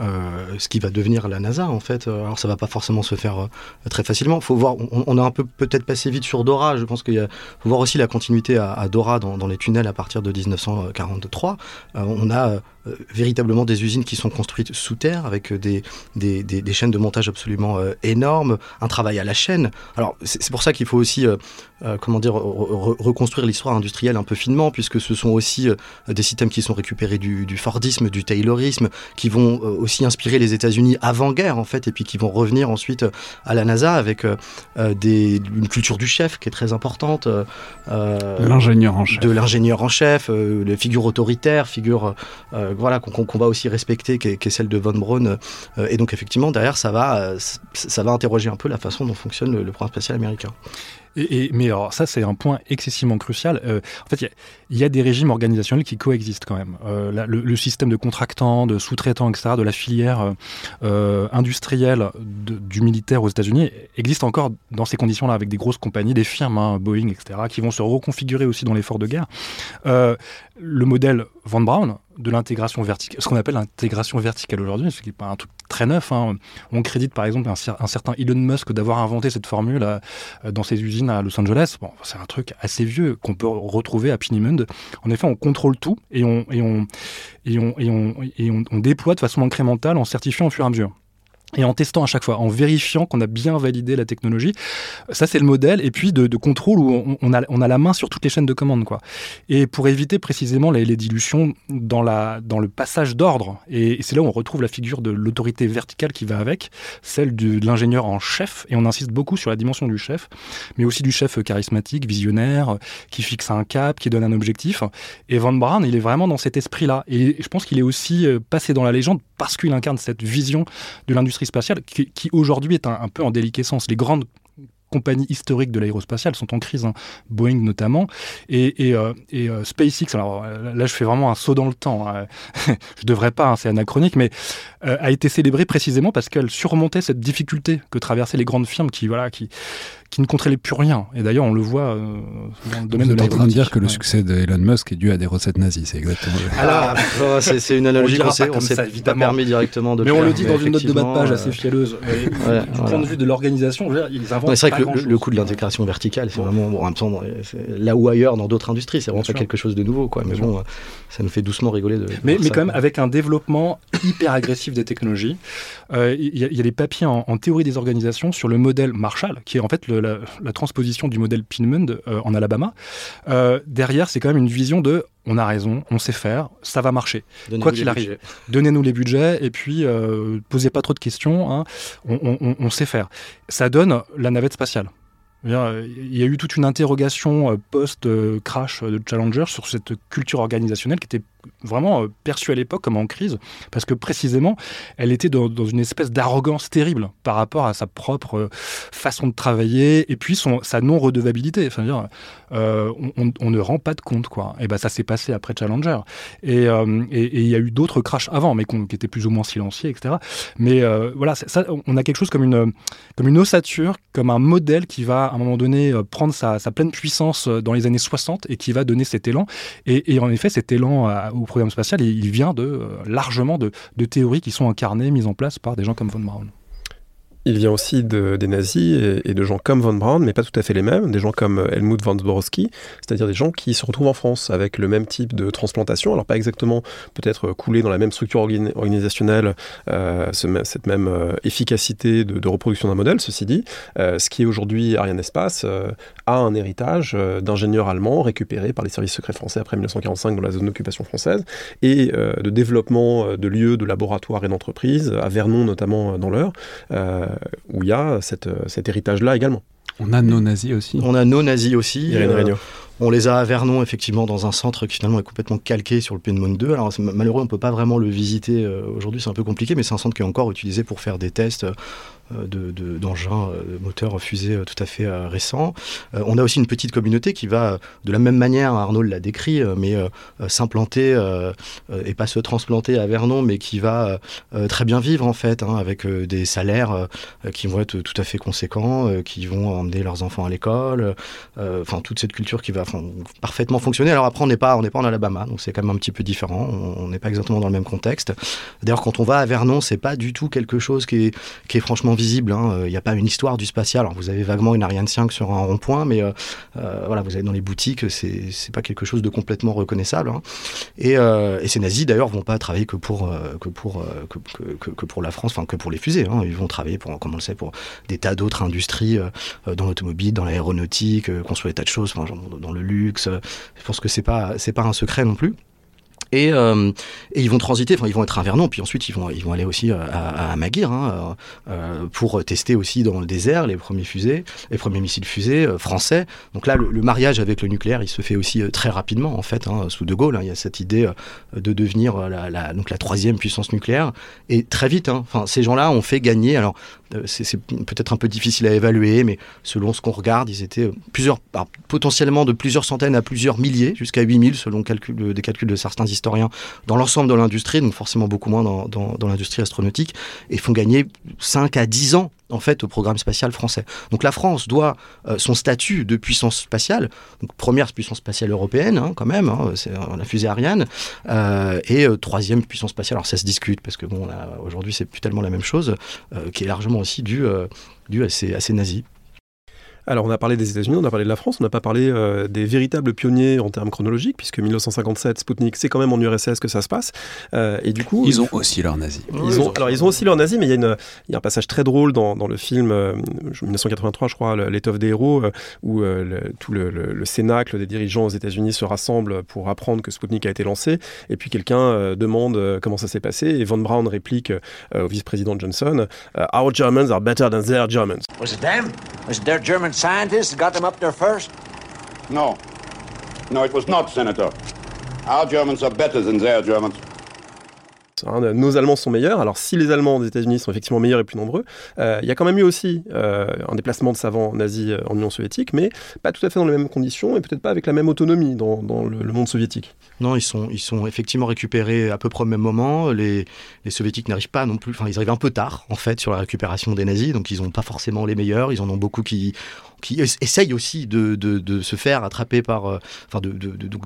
euh, ce qui va devenir la NASA en fait. Euh, alors ça va pas forcément se faire euh, très facilement. Faut voir, on, a un peu peut-être passé vite sur Dora. Je pense qu'il faut voir aussi la continuité à, Dora dans, les tunnels à partir de 1943. on a véritablement des usines qui sont construites sous terre avec des, chaînes de montage absolument énormes, un travail à la chaîne. Alors c'est pour ça qu'il faut aussi, comment dire, reconstruire l'histoire industrielle un peu finement, puisque ce sont aussi des systèmes qui sont récupérés du, du Fordisme, du Taylorisme, qui vont aussi inspiré les États-Unis avant-guerre, en fait, et puis qui vont revenir ensuite euh, à la NASA avec euh, euh, des, une culture du chef qui est très importante. l'ingénieur en chef. De l'ingénieur en chef, les figures autoritaires, figures voilà, qu'on va aussi respecter, qui est, celle de Von Braun. et donc, effectivement, derrière, ça va, ça va interroger un peu la façon dont fonctionne le, le programme spatial américain. Et, mais alors ça, c'est un point excessivement crucial. Euh, en fait, il y, a des régimes organisationnels qui coexistent quand même. Euh, le, système de contractants, de sous-traitants, etc., de la filière euh, industrielle du militaire aux États-Unis existe encore dans ces conditions-là, avec des grosses compagnies, des firmes, hein, Boeing, etc., qui vont se reconfigurer aussi dans l'effort de guerre. Le modèle Van Braun, de l'intégration verticale, ce qu'on appelle l'intégration verticale aujourd'hui, ce qui n'est pas un truc très neuf. Hein. On crédite par exemple un, certain Elon Musk d'avoir inventé cette formule euh, dans ses usines à Los Angeles. Bon, c'est un truc assez vieux qu'on peut retrouver à Pinimund. En effet, on contrôle tout et on, on déploie de façon incrémentale en certifiant au fur et à mesure et en testant à chaque fois, en vérifiant qu'on a bien validé la technologie. Ça, c'est le modèle. Et puis de, contrôle où on, a, on, a, la main sur toutes les chaînes de commande. Quoi. Et pour éviter précisément les, dilutions dans, la, dans le passage d'ordre. Et, c'est là où on retrouve la figure de l'autorité verticale qui va avec, celle de l'ingénieur en chef. Et on insiste beaucoup sur la dimension du chef, mais aussi du chef charismatique, visionnaire, qui fixe un cap, qui donne un objectif. Et Van Braun, il est vraiment dans cet esprit-là. Et je pense qu'il est aussi euh, passé dans la légende parce qu'il incarne cette vision de l'industrie spatiale qui, aujourd'hui est un, peu en déliquescence. Les grandes compagnies historiques de l'aérospatiale sont en crise, hein. Boeing notamment, et, et, euh, euh, SpaceX, alors euh, là je fais vraiment un saut dans le temps, hein. je devrais pas, hein, c'est anachronique, mais a été célébrée précisément parce qu'elle surmontait cette difficulté que traversaient les grandes firmes qui, voilà, qui, qui ne contrôlait plus rien. Et d'ailleurs, on le voit euh, dans le domaine Vous de en train de dire que le succès d'Elon Musk est dû à des recettes nazies, c'est exactement. Alors, ah, c'est une analogie qu'on s'est pas permis directement de Mais on le dit dans une note de bas de page assez fielleuse. du point de vue de l'organisation, ils inventent. C'est vrai que le, coût de l'intégration verticale, c'est vraiment, bon, en même temps, là ou ailleurs dans d'autres industries, c'est vraiment pas quelque chose de nouveau. Quoi. Mais bon, ça nous fait doucement rigoler de. Mais, mais quand même, avec un développement hyper agressif des technologies, euh, il y, a des papiers en, en, théorie des organisations sur le modèle Marshall, qui est en fait le, la, transposition du modèle Pinmund euh, en Alabama. Euh, derrière, c'est quand même une vision de on a raison, on sait faire, ça va marcher. Quoi qu'il arrive, donnez-nous les budgets et puis euh, posez pas trop de questions, hein. on, sait faire. Ça donne la navette spatiale. Il y a eu toute une interrogation post-crash de Challenger sur cette culture organisationnelle qui était vraiment euh, perçue à l'époque comme en crise, parce que précisément, elle était dans, une espèce d'arrogance terrible par rapport à sa propre euh, façon de travailler, et puis son, sa non-redevabilité. Enfin, dire, euh, on, ne rend pas de compte, quoi. Et ben ça s'est passé après Challenger. Et il y a eu d'autres crashs avant, mais qui étaient plus ou moins silencieux, etc. Mais voilà, ça, on a quelque chose comme une, comme une ossature, comme un modèle qui va, à un moment donné, prendre sa, pleine puissance dans les années 60 et qui va donner cet élan. Et, et en effet, cet élan au programme spatial, il vient de, euh, largement de, de théories qui sont incarnées, mises en place par des gens comme von Braun. Il vient aussi de, des nazis et, de gens comme von Braun, mais pas tout à fait les mêmes, des gens comme euh, Helmut von Zborowski, c'est-à-dire des gens qui se retrouvent en France avec le même type de transplantation, alors pas exactement peut-être coulés dans la même structure organisationnelle, euh, cette même euh, efficacité de, reproduction d'un modèle, ceci dit, ce qui est aujourd'hui Ariane Espace a un héritage d'ingénieurs allemands récupérés par les services secrets français après 1945 dans la zone d'occupation française, et de développement de lieux, de laboratoires et d'entreprises, à Vernon notamment dans l'heure, où il y a cette, cet héritage-là également. On a nos nazis aussi. On a nos nazis aussi. Irène Regnault. On les a à Vernon, effectivement, dans un centre qui finalement est complètement calqué sur le Piedmont 2. Alors, malheureux, on ne peut pas vraiment le visiter aujourd'hui, c'est un peu compliqué, mais c'est un centre qui est encore utilisé pour faire des tests euh, d'engins de, de, moteurs fusées euh, tout à fait euh, récents. on a aussi une petite communauté qui va, de la même manière, Arnaud l'a décrit, mais s'implanter et pas se transplanter à Vernon, mais qui va très bien vivre en fait, hein, avec des salaires qui vont être tout à fait conséquents, qui vont emmener leurs enfants à l'école, enfin toute cette culture qui va parfaitement fonctionner. Alors après, on n'est pas, pas en Alabama, donc c'est quand même un petit peu différent. On n'est pas exactement dans le même contexte. D'ailleurs, quand on va à Vernon, c'est pas du tout quelque chose qui est, qui est franchement visible. Il hein. n'y euh, a pas une histoire du spatial. Vous avez vaguement une Ariane 5 sur un rond-point, mais euh, euh, voilà, vous allez dans les boutiques, c'est pas quelque chose de complètement reconnaissable. Hein. Et, ces nazis, d'ailleurs, vont pas travailler que, pour la France, enfin que pour les fusées. Hein. Ils vont travailler, pour, comme on le sait, pour des tas d'autres industries dans l'automobile, dans l'aéronautique, construire des tas de choses, dans le luxe. Je pense que c'est pas, c'est pas un secret non plus. Et, euh, et, ils vont transiter, enfin ils vont être à Vernon, puis ensuite ils vont, ils vont aller aussi euh, à, à Maguire hein, euh, pour tester aussi dans le désert les premiers fusées, les premiers missiles fusées français. Donc là, le, mariage avec le nucléaire, il se fait aussi très rapidement en fait. Hein, sous De Gaulle, hein, il y a cette idée de devenir la, donc la troisième puissance nucléaire. Et très vite, enfin ces gens-là ont fait gagner. Alors c'est peut-être un peu difficile à évaluer, mais selon ce qu'on regarde, ils étaient plusieurs, potentiellement de plusieurs centaines à plusieurs milliers, jusqu'à 8000 selon des calculs de certains historiens dans l'ensemble de l'industrie, donc forcément beaucoup moins dans, l'industrie astronautique, et font gagner 5 à 10 ans en fait au programme spatial français. Donc la France doit euh, son statut de puissance spatiale, première puissance spatiale européenne hein, quand même, hein, c'est la fusée Ariane, euh, et euh, troisième puissance spatiale. Alors ça se discute parce que bon aujourd'hui c'est plus tellement la même chose, qui est largement aussi dû à ces, à ces nazis. Alors on a parlé des États-Unis, on a parlé de la France, on n'a pas parlé euh, des véritables pionniers en termes chronologiques, puisque 1957, Sputnik, c'est quand même en URSS que ça se passe. Euh, et du coup, ils ont aussi leur nazi. Ils ont, alors ils ont aussi leur nazi, mais il y, a une, il y a un passage très drôle dans, dans le film 1983, euh, je crois, l'étoffe des héros, où tout le, le, cénacle des dirigeants aux États-Unis se rassemble pour apprendre que Sputnik a été lancé, et puis quelqu'un demande comment ça s'est passé, et Von Braun réplique au vice-président Johnson, Our Germans are better than their Germans. Was it them? Was it their German scientists got them up there first? No. No, it was not, Senator. Our Germans are better than their Germans. Hein, nos Allemands sont meilleurs. Alors, si les Allemands des États-Unis sont effectivement meilleurs et plus nombreux, euh, il y a quand même eu aussi euh, un déplacement de savants nazis euh, en Union soviétique, mais pas tout à fait dans les mêmes conditions et peut-être pas avec la même autonomie dans, le, monde soviétique. Non, ils sont, ils sont effectivement récupérés à peu près au même moment. Les, les soviétiques n'arrivent pas non plus, enfin, ils arrivent un peu tard, en fait, sur la récupération des nazis, donc ils n'ont pas forcément les meilleurs. Ils en ont beaucoup qui qui essaye aussi de, de, se faire attraper par, euh, enfin,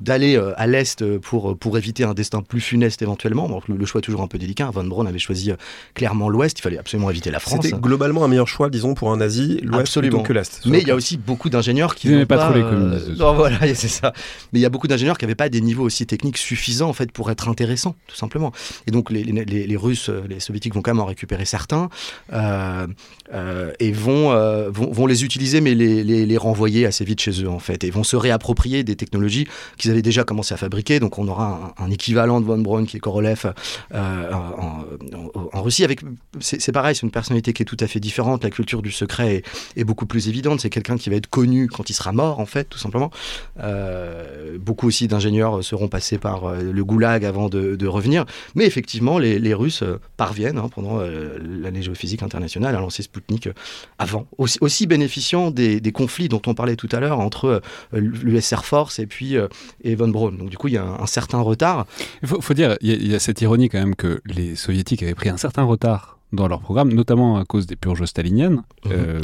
d'aller euh, à l'est pour, pour éviter un destin plus funeste éventuellement. Donc, le, choix est toujours un peu délicat. Von Braun avait choisi euh, clairement l'ouest. Il fallait absolument éviter la France. C'était globalement un meilleur choix, disons, pour un nazi, l'ouest plutôt que l'est. Mais il y a aussi beaucoup d'ingénieurs qui n'aimaient pas, trop les communistes. non, voilà, c'est ça. Mais il y a beaucoup d'ingénieurs qui n'avaient pas des niveaux aussi techniques suffisants en fait pour être intéressants, tout simplement. Et donc les, les, les, Russes, les Soviétiques vont quand même en récupérer certains et vont, vont, vont les utiliser, mais les les, renvoyer assez vite chez eux en fait et vont se réapproprier des technologies qu'ils avaient déjà commencé à fabriquer. Donc on aura un, équivalent de Von Braun qui est Korolev euh, en, Russie. Avec c'est pareil, c'est une personnalité qui est tout à fait différente. La culture du secret est, beaucoup plus évidente. C'est quelqu'un qui va être connu quand il sera mort en fait, tout simplement. Euh, beaucoup aussi d'ingénieurs seront passés par euh, le goulag avant de, revenir. Mais effectivement, les, Russes parviennent hein, pendant l'année géophysique internationale à lancer Sputnik avant, aussi, aussi bénéficiant des des, conflits dont on parlait tout à l'heure entre euh, l'US Air Force et puis euh, et Von Braun. Donc du coup, il y a un, certain retard. Il faut, dire, il y, a cette ironie quand même que les soviétiques avaient pris un certain retard dans leur programme, notamment à cause des purges staliniennes mhm, euh,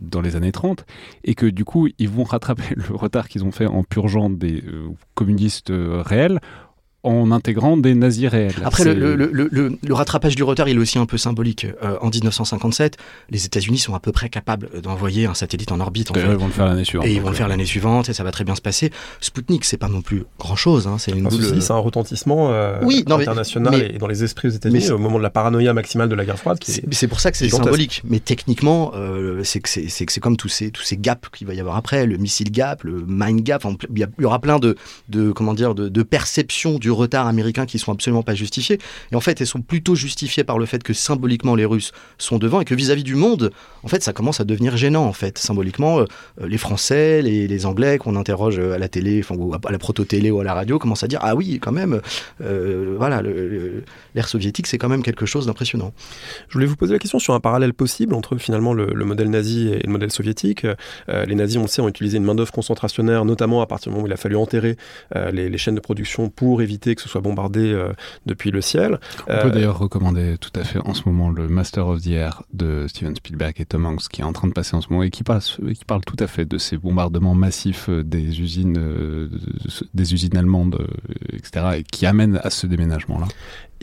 dans les années 30, et que du coup, ils vont rattraper le retard qu'ils ont fait en purgeant des communistes réels en intégrant des nazis réels. Après, le, le, le, le, rattrapage du retard, il est aussi un peu symbolique. Euh, en 1957, les États-Unis sont à peu près capables d'envoyer un satellite en orbite. En fait. Ils vont le faire l'année suivante. Et ils vont le faire l'année suivante, et ça va très bien se passer. Sputnik, c'est pas non plus grand-chose. Hein, c'est une C'est un retentissement euh, oui, international et dans les esprits aux États-Unis au moment de la paranoïa maximale de la guerre froide. C'est pour ça que c'est symbolique. Mais techniquement, euh, c'est que c'est comme tous ces, tous ces gaps qu'il va y avoir après, le missile gap, le mine gap. Il y, aura plein de, de comment dire, de, de perceptions du retard américain qui sont absolument pas justifiées. Et en fait, elles sont plutôt justifiées par le fait que symboliquement les Russes sont devant et que vis-à-vis du monde, en fait, ça commence à devenir gênant. En fait, symboliquement, euh, les Français, les, Anglais qu'on interroge à la télé, enfin, ou à la proto-télé ou à la radio, commencent à dire ah oui, quand même, euh, voilà, l'ère soviétique, c'est quand même quelque chose d'impressionnant. Je voulais vous poser la question sur un parallèle possible entre finalement le, modèle nazi et le modèle soviétique. Euh, les nazis, on le sait, ont utilisé une main d'œuvre concentrationnaire, notamment à partir du moment où il a fallu enterrer les, les, chaînes de production pour éviter que ce soit bombardé depuis le ciel. On peut d'ailleurs recommander tout à fait en ce moment le Master of the Air de Steven Spielberg et Tom Hanks qui est en train de passer en ce moment et qui, passe, qui parle tout à fait de ces bombardements massifs euh, des usines, euh, des usines allemandes, euh, etc., et qui amènent à ce déménagement-là.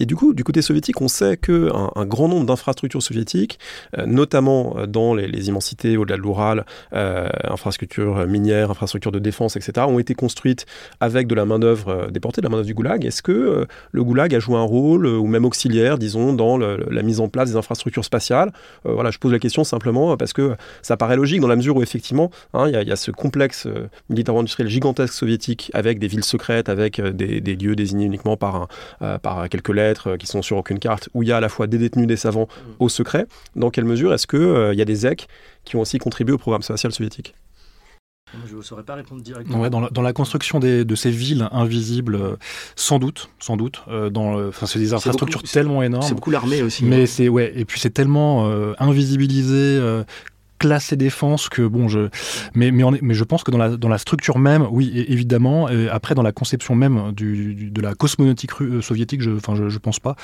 Et du coup, du côté soviétique, on sait qu'un un grand nombre d'infrastructures soviétiques, euh, notamment euh, dans les, immensités au-delà de l'Oural, euh, infrastructures minières, infrastructures de défense, etc., ont été construites avec de la main-d'œuvre déportée, de la main-d'œuvre du goulag. Est-ce que le goulag a joué un rôle, ou même auxiliaire, disons, dans la mise en place des infrastructures spatiales? Voilà, je pose la question simplement parce que ça paraît logique dans la mesure où, effectivement, hein, il y, a ce complexe militaro-industriel gigantesque soviétique avec des villes secrètes, avec des, lieux désignés uniquement par, par quelques lettres euh, qui sont sur aucune carte, où il y a à la fois des détenus, des savants mm. au secret. Dans quelle mesure est-ce qu'il euh, il y a des EC qui ont aussi contribué au programme spatial soviétique? Je ne saurais pas répondre directement. dans, la, construction de ces villes invisibles, euh, sans doute, sans doute. dans, c'est des infrastructures tellement énormes. C'est beaucoup l'armée aussi. Mais hein. c'est ouais, et puis c'est tellement invisibilisé, classe et défense que bon je mais mais, mais je pense que dans la dans la structure même oui évidemment après dans la conception même du, de la cosmonautique euh, soviétique je enfin je, je pense pas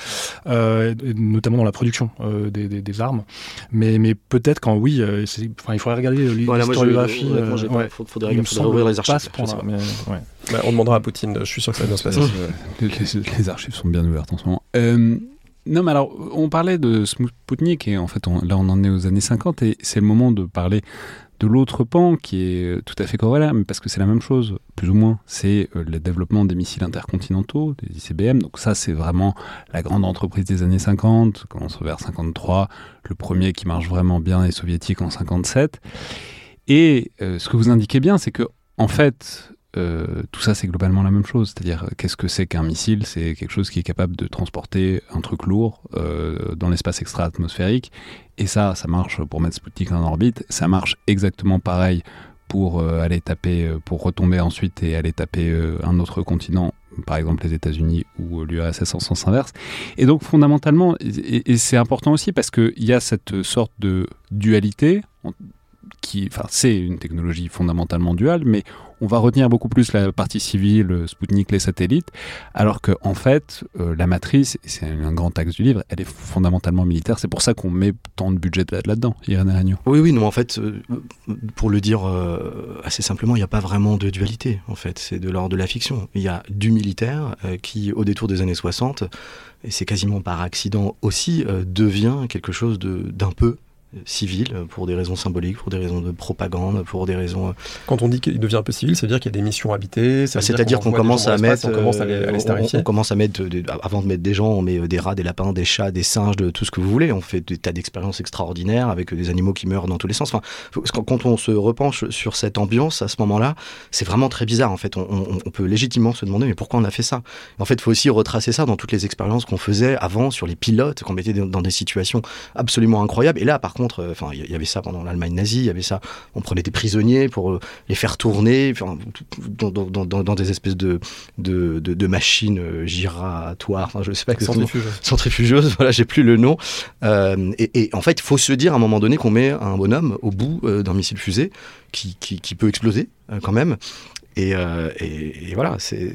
euh, notamment dans la production euh, des, des, armes. Mais mais peut-être quand oui enfin il faudrait regarder l'historiographie il faudrait, ouvrir les archives bah, on demandera à Poutine je suis sûr que ça va bien se passer. Les, les, archives sont bien ouvertes en ce moment non, mais alors, on parlait de Sputnik, et en fait, là, on en est aux années 50, et c'est le moment de parler de l'autre pan qui est tout à fait corrélaire, mais parce que c'est la même chose, plus ou moins. C'est euh, le développement des missiles intercontinentaux, des ICBM. Donc ça, c'est vraiment la grande entreprise des années 50, commence vers 53. Le premier qui marche vraiment bien est soviétique en 57. Et euh, ce que vous indiquez bien, c'est que en fait, euh, tout ça, c'est globalement la même chose. C'est-à-dire, qu'est-ce que c'est qu'un missile? C'est quelque chose qui est capable de transporter un truc lourd euh, dans l'espace extra-atmosphérique. Et ça, ça marche pour mettre Sputnik en orbite. Ça marche exactement pareil pour euh, aller taper, pour retomber ensuite et aller taper un autre continent, par exemple les États-Unis ou l'URSS en sens inverse. Et donc, fondamentalement, et, et c'est important aussi parce qu'il y a cette sorte de dualité qui, enfin, c'est une technologie fondamentalement duale, mais on va retenir beaucoup plus la partie civile, Sputnik, les satellites, alors que en fait, euh, la matrice, c'est un grand axe du livre, elle est fondamentalement militaire. C'est pour ça qu'on met tant de budget là-dedans, Irène Agnew. Oui, oui, non, en fait, euh, pour le dire euh, assez simplement, il n'y a pas vraiment de dualité, en fait. C'est de l'ordre de la fiction. Il y a du militaire qui, au détour des années 60, et c'est quasiment par accident aussi, devient quelque chose d'un peu civil pour des raisons symboliques, pour des raisons de propagande, pour des raisons. Euh, Quand on dit qu'il devient un peu civil, ça veut dire qu'il y a des missions habitées. Bah, c'est-à-dire qu'on commence à mettre, on commence à les, on, commence à mettre, avant de mettre des gens, on met des rats, des lapins, des chats, des singes, de tout ce que vous voulez. On fait des tas d'expériences extraordinaires avec des animaux qui meurent dans tous les sens. Enfin, quand on se repenche sur cette ambiance à ce moment-là, c'est vraiment très bizarre. En fait, on, peut légitimement se demander mais pourquoi on a fait ça? En fait, il faut aussi retracer ça dans toutes les expériences qu'on faisait avant sur les pilotes, qu'on mettait dans des situations absolument incroyables. Et là, par contre, euh, enfin, il y avait ça pendant l'Allemagne nazie, il y avait ça. On prenait des prisonniers pour euh, les faire tourner dans, dans, des espèces de, de, de, machines euh, giratoires, enfin, je sais pas exactement. Centrifugeuses. Centrifugeuses, voilà, j'ai plus le nom. et, en fait, il faut se dire à un moment donné qu'on met un bonhomme au bout d'un missile fusée qui, qui, peut exploser quand même. Et, et, et voilà, c'est.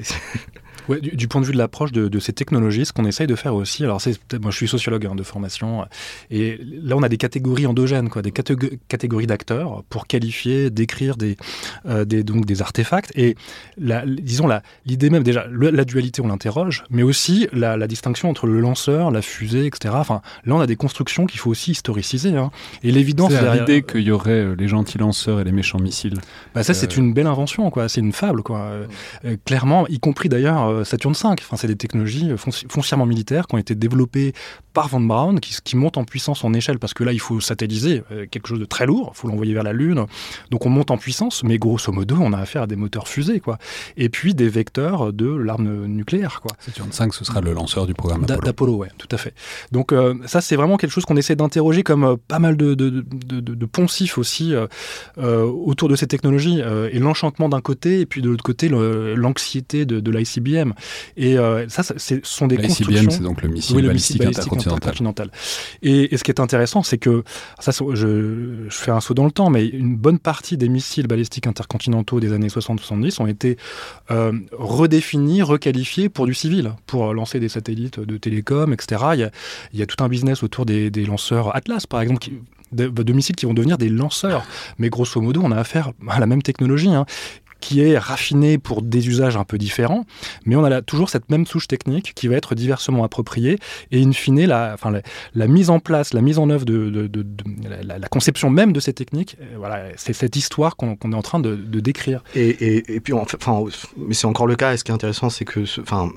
Ouais, du, point de vue de l'approche de, ces technologies, ce qu'on essaye de faire aussi, alors c'est, moi je suis sociologue hein, de formation, et là on a des catégories endogènes, quoi, des catégories d'acteurs pour qualifier, décrire des, euh, des, donc des artefacts, et la, disons la, l'idée même, déjà, la dualité on l'interroge, mais aussi la, distinction entre le lanceur, la fusée, etc. Enfin, là on a des constructions qu'il faut aussi historiciser, hein. et l'évidence... C'est l'idée qu'il y aurait euh, les gentils lanceurs et les méchants missiles. Bah ça c'est euh, une belle invention, quoi, c'est une fable, quoi. clairement, y compris d'ailleurs euh, Saturn V. Enfin, c'est des technologies foncièrement militaires qui ont été développées par Von Braun, qui, qui montent en puissance en échelle, parce que là, il faut satelliser quelque chose de très lourd, il faut l'envoyer vers la Lune. Donc on monte en puissance, mais grosso modo, on a affaire à des moteurs fusées, quoi. Et puis des vecteurs de l'arme nucléaire, quoi. Saturn V, ce sera le lanceur du programme Apollo. D'Apollo, ouais, tout à fait. Donc ça, c'est vraiment quelque chose qu'on essaie d'interroger comme pas mal de, de, de, de poncifs aussi autour de ces technologies et l'enchantement d'un côté et puis de l'autre côté l'anxiété de, de l'ICBM. Et euh, ça, ce sont des constructions. c'est donc le missile, balistique, intercontinental. Et, ce qui est intéressant, c'est que ça, je, je, fais un saut dans le temps, mais une bonne partie des missiles balistiques intercontinentaux des années 60-70 ont été euh, redéfinis, requalifiés pour du civil, pour lancer des satellites de télécom, etc. Il y a, il y a tout un business autour des, des lanceurs Atlas, par exemple, qui, de, de, missiles qui vont devenir des lanceurs. Mais grosso modo, on a affaire à la même technologie. Hein qui est raffiné pour des usages un peu différents, mais on a toujours cette même souche technique qui va être diversement appropriée et in fine la, enfin, la, mise en place, la mise en œuvre de, la, conception même de ces techniques, euh, voilà, c'est cette histoire qu'on est en train de, décrire. Et, puis, enfin, mais c'est encore le cas. Et ce qui est intéressant, c'est que, enfin,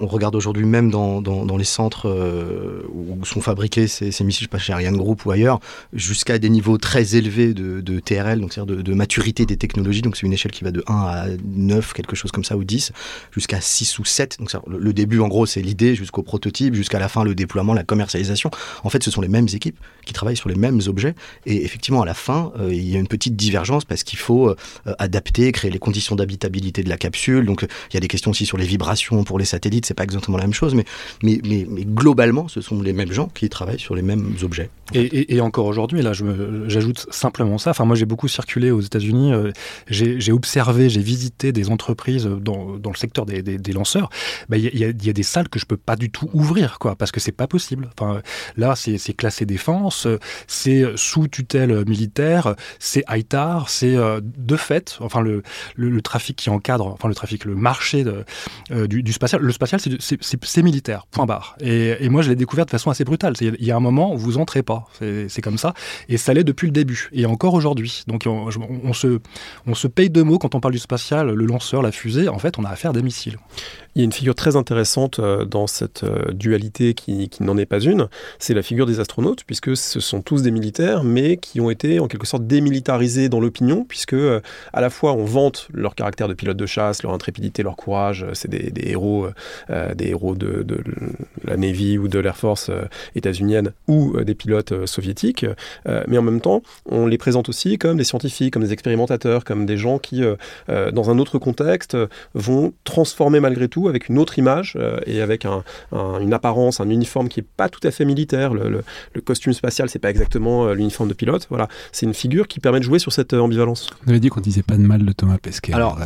on regarde aujourd'hui même dans, dans, les centres euh, où sont fabriqués ces, missiles, pas chez Ariane Group ou ailleurs, jusqu'à des niveaux très élevés de, TRL, donc c'est-à-dire de, maturité des technologies. Donc c'est une échelle qui va de 1 à 9, quelque chose comme ça, ou 10, jusqu'à 6 ou 7. Donc le, le début, en gros, c'est l'idée jusqu'au prototype, jusqu'à la fin, le déploiement, la commercialisation. En fait, ce sont les mêmes équipes qui travaillent sur les mêmes objets. Et effectivement, à la fin, euh, il y a une petite divergence parce qu'il faut euh, adapter, créer les conditions d'habitabilité de la capsule. Donc il y a des questions aussi sur les vibrations pour les satellites c'est pas exactement la même chose, mais, globalement, ce sont les mêmes gens qui travaillent sur les mêmes objets. Et, encore aujourd'hui, là, j'ajoute simplement ça. Enfin, moi, j'ai beaucoup circulé aux États-Unis. Euh, j'ai observé, j'ai visité des entreprises dans, le secteur des, lanceurs. Bah, il y, a, des salles que je peux pas du tout ouvrir, quoi, parce que c'est pas possible. Enfin, là, c'est classé défense, c'est sous tutelle militaire, c'est ITAR, c'est euh, de fait, enfin, le, trafic qui encadre, enfin, le trafic, le marché euh, du, spatial. Le spatial c'est militaire, point barre. Et, moi, je l'ai découvert de façon assez brutale. Il y a un moment où vous entrez pas, c'est comme ça. Et ça l'est depuis le début, et encore aujourd'hui. Donc on, se, on se paye de mots quand on parle du spatial, le lanceur, la fusée. En fait, on a affaire à des missiles. Il y a une figure très intéressante euh, dans cette euh, dualité qui, n'en est pas une, c'est la figure des astronautes, puisque ce sont tous des militaires, mais qui ont été en quelque sorte démilitarisés dans l'opinion, puisque euh, à la fois on vante leur caractère de pilote de chasse, leur intrépidité, leur courage, c'est des, héros, des héros de, la Navy ou de l'Air Force états-unienne ou des pilotes soviétiques, mais en même temps on les présente aussi comme des scientifiques, comme des expérimentateurs, comme des gens qui, dans un autre contexte, vont transformer malgré tout avec une autre image euh, et avec un, une apparence, un uniforme qui est pas tout à fait militaire. Le, costume spatial, c'est pas exactement euh, l'uniforme de pilote. Voilà, c'est une figure qui permet de jouer sur cette euh, ambivalence. Vous avez dit qu'on disait pas de mal de Thomas Pesquet. Alors,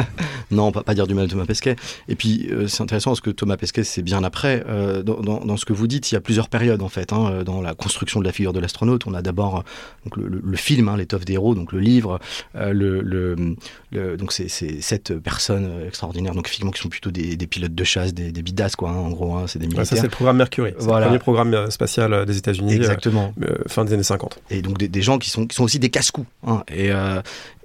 non, pas, pas dire du mal de Thomas Pesquet. Et puis, c'est intéressant parce que Thomas Pesquet, c'est bien après. dans, dans, ce que vous dites, il y a plusieurs périodes en fait. Hein, dans la construction de la figure de l'astronaute, on a d'abord donc le, le, film, hein, l'étoffe des héros, donc le livre, le, le, donc c'est sept personnes extraordinaires, donc effectivement qui sont plutôt des des, pilotes de chasse, des, des bidas, quoi, hein, en gros, hein, c'est des militaires. ça, c'est le programme Mercury, c'est le premier programme euh, spatial euh, des États-Unis. Euh, Exactement. fin des années 50. Et donc des, gens qui sont, qui sont aussi des casse-coups, et,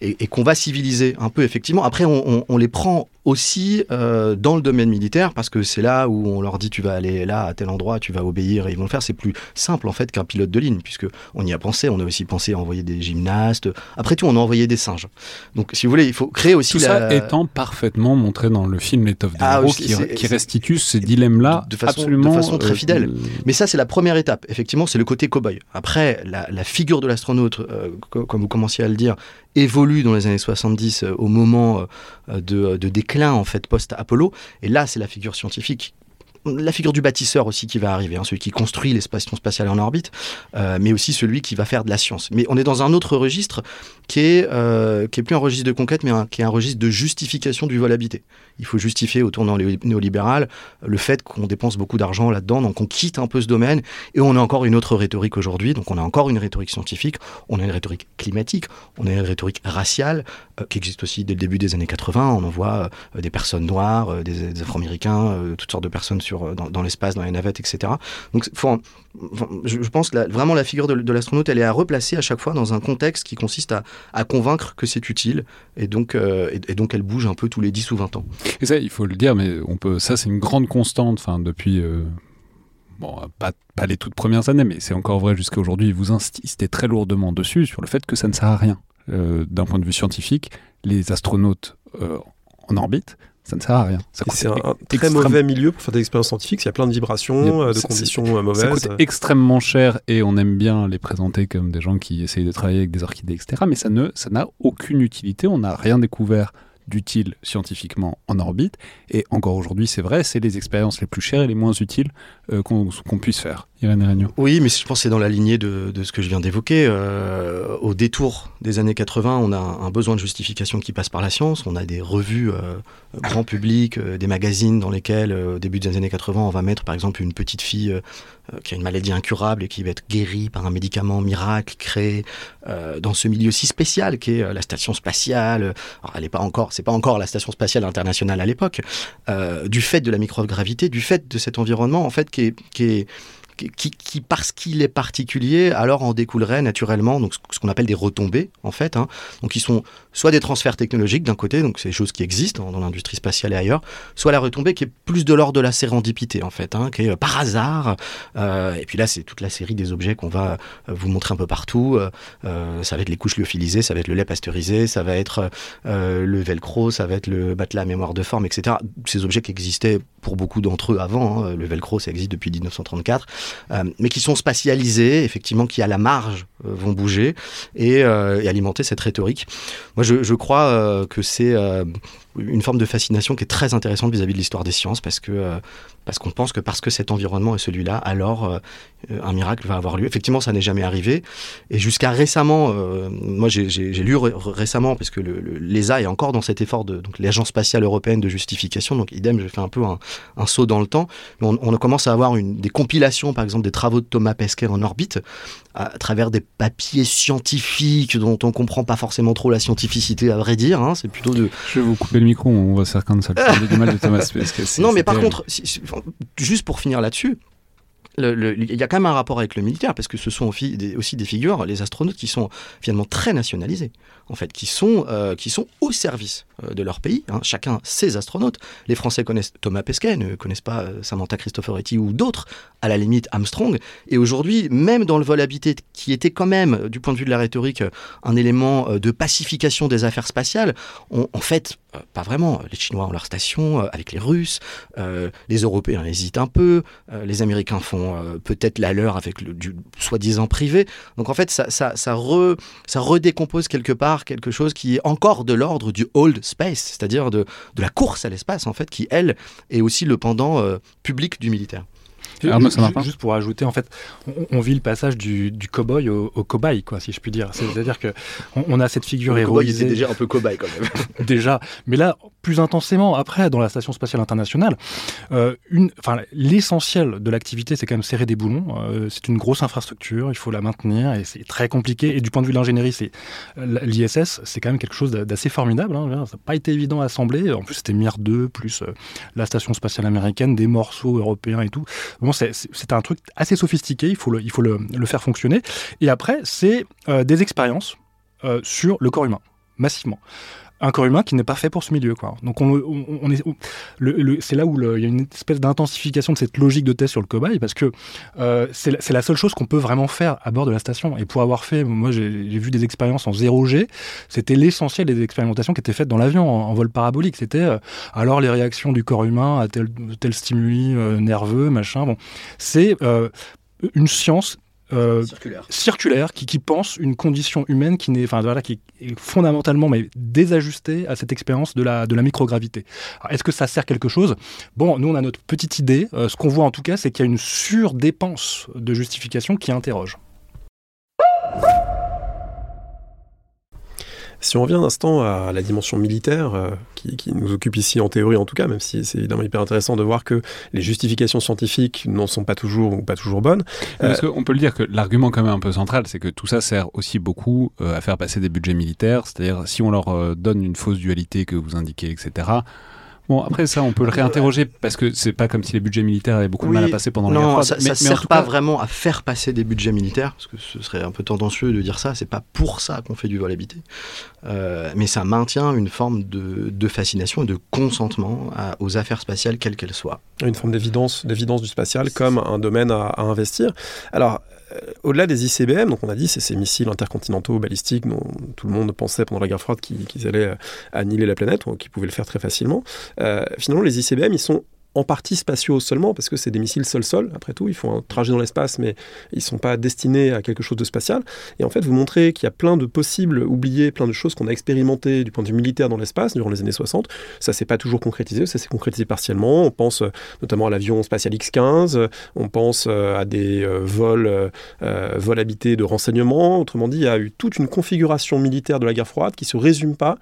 et, qu'on va civiliser un peu, effectivement. Après, on, on les prend aussi euh, dans le domaine militaire parce que c'est là où on leur dit tu vas aller là à tel endroit, tu vas obéir et ils vont le faire. C'est plus simple en fait qu'un pilote de ligne puisque on y a pensé. On a aussi pensé à envoyer des gymnastes. Après tout, on a envoyé des singes. Donc si vous voulez, il faut créer aussi tout la... ça étant parfaitement montré dans le film L'étoffe des ah, qui, qui restitue ces dilemmes-là de façon, absolument de façon très euh, fidèle. Mais ça, c'est la première étape. Effectivement, c'est le côté cow-boy. Après, la, la figure de l'astronaute, euh, comme vous commenciez à le dire, évolue dans les années 70 euh, au moment euh, de, de, déclin en fait post-Apollo. Et là, c'est la figure scientifique la figure du bâtisseur aussi qui va arriver, hein, celui qui construit les stations spatiales en orbite, euh, mais aussi celui qui va faire de la science. Mais on est dans un autre registre qui est, euh, qui est plus un registre de conquête, mais qui est un registre de justification du vol habité. Il faut justifier au tournant néolibéral le fait qu'on dépense beaucoup d'argent là-dedans, donc on quitte un peu ce domaine, et on a encore une autre rhétorique aujourd'hui, donc on a encore une rhétorique scientifique, on a une rhétorique climatique, on a une rhétorique raciale, euh, qui existe aussi dès le début des années 80, on en voit des personnes noires, des, des afro-américains, toutes sortes de personnes sur sur, dans, l'espace, dans les navettes, etc. Donc, je, pense que vraiment la figure de, l'astronaute, elle est à replacer à chaque fois dans un contexte qui consiste à, convaincre que c'est utile, et donc, et, donc elle bouge un peu tous les 10 ou 20 ans. Et ça, il faut le dire, mais ça, c'est une grande constante, depuis bon, pas, les toutes premières années, mais c'est encore vrai jusqu'à aujourd'hui, vous insistez très lourdement dessus sur le fait que ça ne sert à rien. Euh, d'un point de vue scientifique, les astronautes euh, en orbite, ça ne sert à rien. C'est un, très mauvais milieu pour faire des expériences scientifiques. Il y a plein de vibrations, euh, de conditions mauvaises. Ça coûte extrêmement cher et on aime bien les présenter comme des gens qui essayent de travailler avec des orchidées, etc. Mais ça n'a ça aucune utilité. On n'a rien découvert d'utile scientifiquement en orbite. Et encore aujourd'hui, c'est vrai, c'est les expériences les plus chères et les moins utiles euh, qu'on puisse faire. Irène Oui, mais je pense que c'est dans la lignée de, ce que je viens d'évoquer. Euh, au détour des années 80, on a un besoin de justification qui passe par la science. On a des revues euh, grand public, des magazines dans lesquels, au début des années 80, on va mettre par exemple une petite fille qui a une maladie incurable et qui va être guérie par un médicament miracle créé dans ce milieu si spécial qu'est la station spatiale. Alors, elle n'est pas encore, c'est pas encore la station spatiale internationale à l'époque. du fait de la microgravité, du fait de cet environnement en fait qui qui qui, parce qu'il est particulier, alors en découlerait naturellement donc ce qu'on appelle des retombées en fait. Hein. Donc ils sont soit des transferts technologiques d'un côté, donc c'est des choses qui existent dans l'industrie spatiale et ailleurs, soit la retombée qui est plus de l'ordre de la sérendipité en fait, hein, qui est euh, par hasard. Euh, et puis là c'est toute la série des objets qu'on va euh, vous montrer un peu partout. ça va être les couches lyophilisées, ça va être le lait pasteurisé, ça va être le velcro, ça va être le matelas à mémoire de forme, etc. Ces objets qui existaient pour beaucoup d'entre eux avant. Hein. Le velcro ça existe depuis 1934. Euh, mais qui sont spatialisés, effectivement, qui à la marge vont bouger et, alimenter cette rhétorique. Je, crois que c'est une forme de fascination qui est très intéressante vis-à-vis de l'histoire des sciences parce que euh, parce qu'on pense que parce que cet environnement est celui-là, alors euh, un miracle va avoir lieu. Effectivement, ça n'est jamais arrivé. Et jusqu'à récemment, euh, moi j'ai lu récemment parce que l'ESA est encore dans cet effort de donc l'agence spatiale européenne de justification. Donc idem, j'ai fait un peu un, saut dans le temps. On, commence à avoir des compilations, par exemple, des travaux de Thomas Pesquet en orbite à travers des papiers scientifiques dont on comprend pas forcément trop la scientificité à vrai dire. Hein. C'est plutôt. Je vous couper le micro, on va faire comme ça. du mal de Thomas Non, mais par contre, juste pour finir là-dessus, il y a quand même un rapport avec le militaire, parce que ce sont aussi des, figures, les astronautes, qui sont finalement très nationalisés, en fait, qui sont, euh, qui sont au service euh, de leur pays. Hein. Chacun ses astronautes. Les Français connaissent Thomas Pesquet, ne connaissent pas euh, Samantha Cristoforetti ou d'autres, à la limite Armstrong. Et aujourd'hui, même dans le vol habité, qui était quand même, du point de vue de la rhétorique, un élément de pacification des affaires spatiales, en fait, pas vraiment. Les Chinois ont leur station avec les Russes, les Européens hésitent un peu, les Américains font euh, peut-être la leur avec le, du soi-disant privé. Donc en fait, ça, ça, ça, ça redécompose quelque part quelque chose qui est encore de l'ordre du old space, c'est-à-dire de, de, la course à l'espace, en fait, qui, elle, est aussi le pendant euh, public du militaire. Juste pour ajouter, en fait, on, vit le passage du, du cow-boy au, cobaye, quoi, si je puis dire. C'est-à-dire que on, a cette figure le héroïsée. déjà un peu cobaye quand même. déjà, mais là, plus intensément après, dans la station spatiale internationale, euh, l'essentiel de l'activité, c'est quand même serrer des boulons. Euh, c'est une grosse infrastructure, il faut la maintenir et c'est très compliqué. Et du point de vue de l'ingénierie, c'est l'ISS, c'est quand même quelque chose d'assez formidable. Hein. Ça n'a pas été évident à assembler. En plus, c'était Mir 2 plus euh, la station spatiale américaine, des morceaux européens et tout c'est un truc assez sophistiqué, il faut le, faire fonctionner. Et après, c'est euh, des expériences euh, sur le corps humain, massivement un corps humain qui n'est pas fait pour ce milieu. Quoi. Donc on, est, c'est là où il y a une espèce d'intensification de cette logique de test sur le cobaye, parce que euh, c'est la seule chose qu'on peut vraiment faire à bord de la station. Et pour avoir fait, moi j'ai vu des expériences en 0G, c'était l'essentiel des expérimentations qui étaient faites dans l'avion en, vol parabolique. C'était euh, alors les réactions du corps humain à tel, tel stimuli euh, nerveux, machin. Bon, c'est une science euh, circulaire, qui, pense une condition humaine qui, n'est, enfin, voilà, qui est fondamentalement mais désajustée à cette expérience de la, de la microgravité. est-ce que ça sert quelque chose? Bon, nous on a notre petite idée. Euh, ce qu'on voit en tout cas, c'est qu'il y a une surdépense de justification qui interroge. Si on revient un instant à la dimension militaire, euh, qui, nous occupe ici en théorie en tout cas, même si c'est évidemment hyper intéressant de voir que les justifications scientifiques n'en sont pas toujours ou pas toujours bonnes. Parce euh, qu'on peut le dire que l'argument quand même un peu central, c'est que tout ça sert aussi beaucoup euh, à faire passer des budgets militaires, c'est-à-dire si on leur donne une fausse dualité que vous indiquez, etc., Bon, après ça, on peut le réinterroger parce que c'est pas comme si les budgets militaires avaient beaucoup de mal à passer pendant la guerre Non, froide. ça, ça sert pas vraiment à faire passer des budgets militaires, parce que ce serait un peu tendancieux de dire ça. C'est pas pour ça qu'on fait du vol habité, Euh, mais ça maintient une forme de, de fascination et de consentement à- aux affaires spatiales, quelles qu'elles soient. Une forme d'évidence, d'évidence du spatial comme un domaine à, à investir. Alors, euh, au-delà des ICBM, donc on a dit c'est ces missiles intercontinentaux balistiques dont tout le monde pensait pendant la guerre froide qu'ils qu'ils allaient euh, annihiler la planète, ou qu'ils pouvaient le faire très facilement. Euh, finalement, les ICBM, ils sont en partie spatiaux seulement, parce que c'est des missiles sol-sol, après tout, ils font un trajet dans l'espace, mais ils ne sont pas destinés à quelque chose de spatial. Et en fait, vous montrez qu'il y a plein de possibles oubliés, plein de choses qu'on a expérimentées du point de vue militaire dans l'espace durant les années 60. Ça s'est pas toujours concrétisé, ça s'est concrétisé partiellement. On pense euh, notamment à l'avion spatial X-15, euh, on pense euh, à des euh, vols, vols habités de renseignement. Autrement dit, il y a eu toute une configuration militaire de la guerre froide qui se résume pas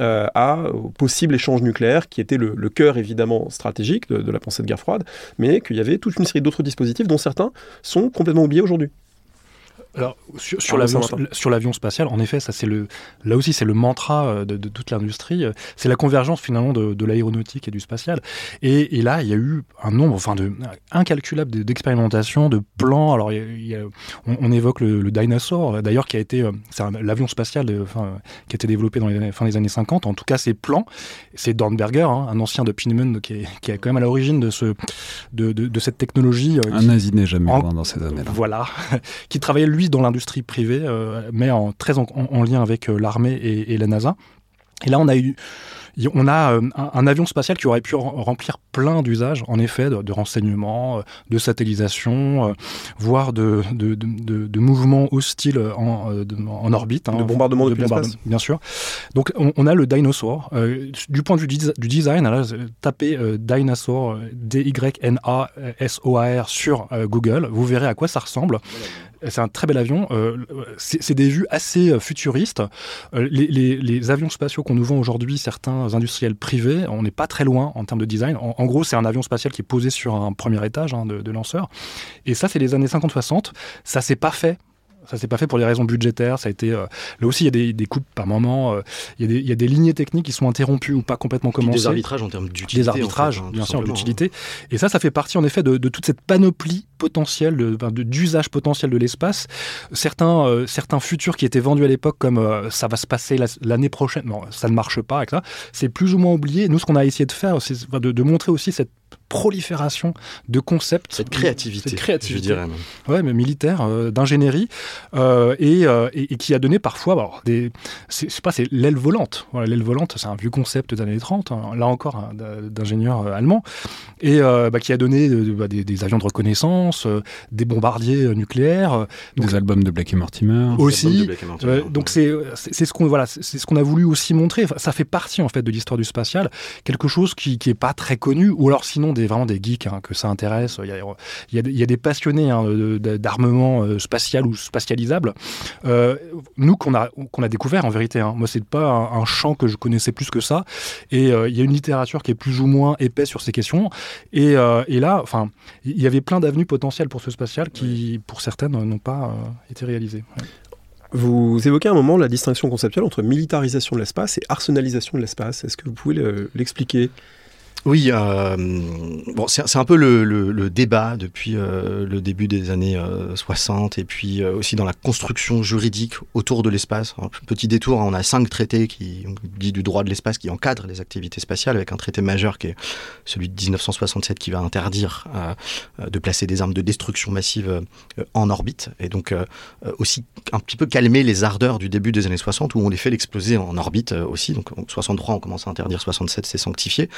euh, à, au possible échange nucléaire, qui était le, cœur évidemment stratégique de, de la pensée de guerre froide, mais qu'il y avait toute une série d'autres dispositifs dont certains sont complètement oubliés aujourd'hui. Alors sur, sur Ah, l'avion sur l'avion spatial, en effet, ça c'est le là aussi c'est le mantra euh, de, de toute l'industrie. euh, C'est la convergence finalement de, de l'aéronautique et du spatial. Et, et là, il y a eu un nombre, enfin de incalculable de- d'expérimentations, de plans. Alors il y a- on, on évoque le, le Dinosaur, euh, d'ailleurs qui a été c'est un- l'avion spatial de- enfin, qui a été développé dans les années, fin des années 50. En tout cas, ces plans, c'est Dornberger, hein, un ancien de Pineman qui est, qui est quand même à l'origine de ce de, de, de cette technologie. Un qui- nazi n'est jamais En- loin dans ces années-là. voilà, qui travaillait lui dans l'industrie privée, euh, mais en, très en, en- en lien avec euh, l'armée et, et la NASA. Et là, on a eu, on a euh, un, avion spatial qui aurait pu rem- remplir plein d'usages, en effet, de, de renseignement, de satellisation, voire de, de, de, de- de mouvements hostiles en, de- en orbite. hein, De bombardement depuis bombardement, l'espace. Bien sûr. Donc, on, on a le Dinosaur. Euh, du point de vue du, design, là, tapez euh, Dinosaur, D-Y-N-A-S-O-A-R sur euh, Google, vous verrez à quoi ça ressemble. C'est un très bel avion. euh, c'est des vues assez euh, futuristes. Euh, les, les- les avions spatiaux qu'on nous vend aujourd'hui, certains industriels privés, on n'est pas très loin en termes de design. En, en gros, c'est un avion spatial qui est posé sur un premier étage hein, de, de lanceur. Et ça, c'est les années 50-60. Ça s'est pas fait. Ça s'est pas fait pour des raisons budgétaires. Ça a été euh, là aussi il y a des, des coupes par moment. euh, il, y a des, il y a des lignées techniques qui sont interrompues ou pas complètement commencées Des arbitrages en termes d'utilité. des en fait, arbitrages, hein, bien sûr, simplement, d'utilité. Et ça, ça fait partie en effet de, de toute cette panoplie de- d'usage potentiel de l'espace. Certains, euh, certains futurs qui étaient vendus à l'époque comme euh, ça va se passer la- l'année prochaine, non, ça ne marche pas ça. C'est plus ou moins oublié. Nous, ce qu'on a essayé de faire, c'est de, de montrer aussi cette prolifération de concepts. Cette créativité, Cette créativité. je dirais même. Ouais, mais militaire, euh, d'ingénierie, euh, et, euh, et, et qui a donné parfois alors, des. C'est pas, c'est l'aile volante. Voilà, l'aile volante, c'est un vieux concept des années 30, hein, là encore, hein, d'ingénieurs allemands, et bah, qui a donné bah, des, des avions de reconnaissance, euh, des bombardiers euh, nucléaires. euh, donc- Des albums de Blake et Mortimer. Aussi, Black Mortimer. euh, donc c'est ce qu'on voilà c'est ce qu'on a voulu aussi montrer. Enfin, ça fait partie en fait de l'histoire du spatial, quelque chose qui qui est pas très connu ou alors sinon des vraiment des geeks hein, que ça intéresse. Il y a il y a, des- il y a des passionnés hein, d'armement euh, spatial ou spatialisable. Euh, nous qu'on a qu'on a découvert en vérité. Hein. Moi c'est pas un, un champ que je connaissais plus que ça. Et euh, il y a une littérature qui est plus ou moins épaisse sur ces questions. Et, euh, et là enfin il y avait plein d'avenues potentielles pour ce spatial qui pour certaines n'ont pas euh, été réalisées. Ouais. Vous évoquez un moment la distinction conceptuelle entre militarisation de l'espace et arsenalisation de l'espace. Est-ce que vous pouvez le- l'expliquer? Oui, euh, bon, c'est un peu le, débat depuis euh, le début des années euh, 60 et puis euh, aussi dans la construction juridique autour de l'espace. Petit détour, hein, on a cinq traités qui dit du droit de l'espace qui encadrent les activités spatiales avec un traité majeur qui est celui de 1967 qui va interdire de placer des armes de destruction massive en orbite et donc aussi un petit peu calmer les ardeurs du début des années 60 où on les fait l'exploser en orbite aussi. Donc en 63 on commence à interdire, 67 c'est sanctifié.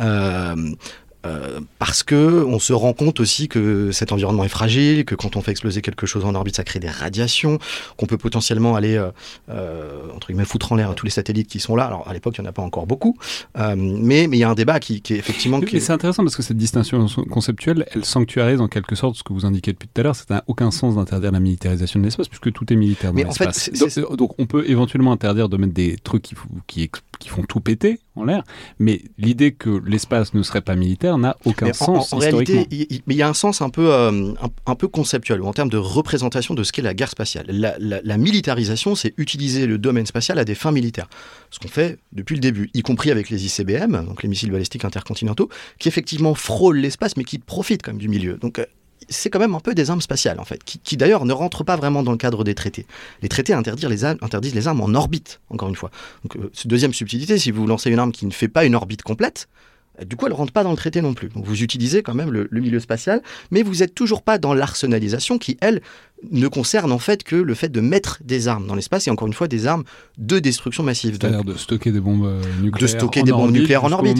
Um. Euh, parce que on se rend compte aussi que cet environnement est fragile, que quand on fait exploser quelque chose en orbite, ça crée des radiations, qu'on peut potentiellement aller euh, euh, entre guillemets foutre en l'air tous les satellites qui sont là. Alors à l'époque, il n'y en a pas encore beaucoup, euh, mais mais il y a un débat qui, qui est effectivement qui c'est intéressant parce que cette distinction conceptuelle, elle sanctuarise en quelque sorte ce que vous indiquez depuis tout à l'heure. Ça n'a aucun sens d'interdire la militarisation de l'espace puisque tout est militaire dans Mais en fait, l'espace. donc, donc on peut éventuellement interdire de mettre des trucs qui font tout péter en l'air, mais l'idée que l'espace ne serait pas militaire, n'a aucun sens en, en réalité, il, mais il y a un sens un peu, euh, un, peu conceptuel, ou en termes de représentation de ce qu'est la guerre spatiale. La, la militarisation, c'est utiliser le domaine spatial à des fins militaires. Ce qu'on fait depuis le début, y compris avec les ICBM, donc les missiles balistiques intercontinentaux, qui effectivement frôlent l'espace, mais qui profitent quand même du milieu. Donc c'est quand même un peu des armes spatiales, en fait, qui, d'ailleurs ne rentrent pas vraiment dans le cadre des traités. Les traités interdisent les, armes, interdisent les armes en orbite, encore une fois. Donc, euh, deuxième subtilité, si vous lancez une arme qui ne fait pas une orbite complète, euh, du coup, elle ne rentre pas dans le traité non plus. Donc, vous utilisez quand même le, le milieu spatial, mais vous n'êtes toujours pas dans l'arsenalisation qui, elle, ne concerne en fait que le fait de mettre des armes dans l'espace et encore une fois des armes de destruction massive. C'est-à-dire de stocker des bombes euh, nucléaires. De stocker des bombes nucléaires en orbite.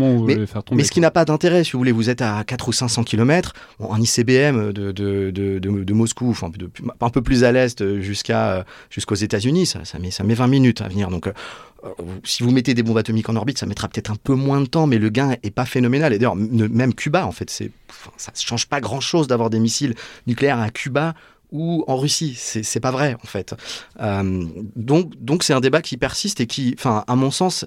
Mais, ce qui n'a pas d'intérêt, si vous voulez, vous êtes à 4 ou 500 km, un ICBM de, de, de, de Moscou, enfin un peu plus à l'est jusqu'à jusqu'aux États-Unis, ça, ça, met, ça met 20 minutes à venir. Donc euh, si vous mettez des bombes atomiques en orbite, ça mettra peut-être un peu moins de temps, mais le gain est pas phénoménal. Et d'ailleurs, même Cuba, en fait, c'est, ça ne change pas grand-chose d'avoir des missiles nucléaires à Cuba ou en Russie. C'est pas vrai, en fait. Euh, donc, donc c'est un débat qui persiste et qui, enfin, à mon sens,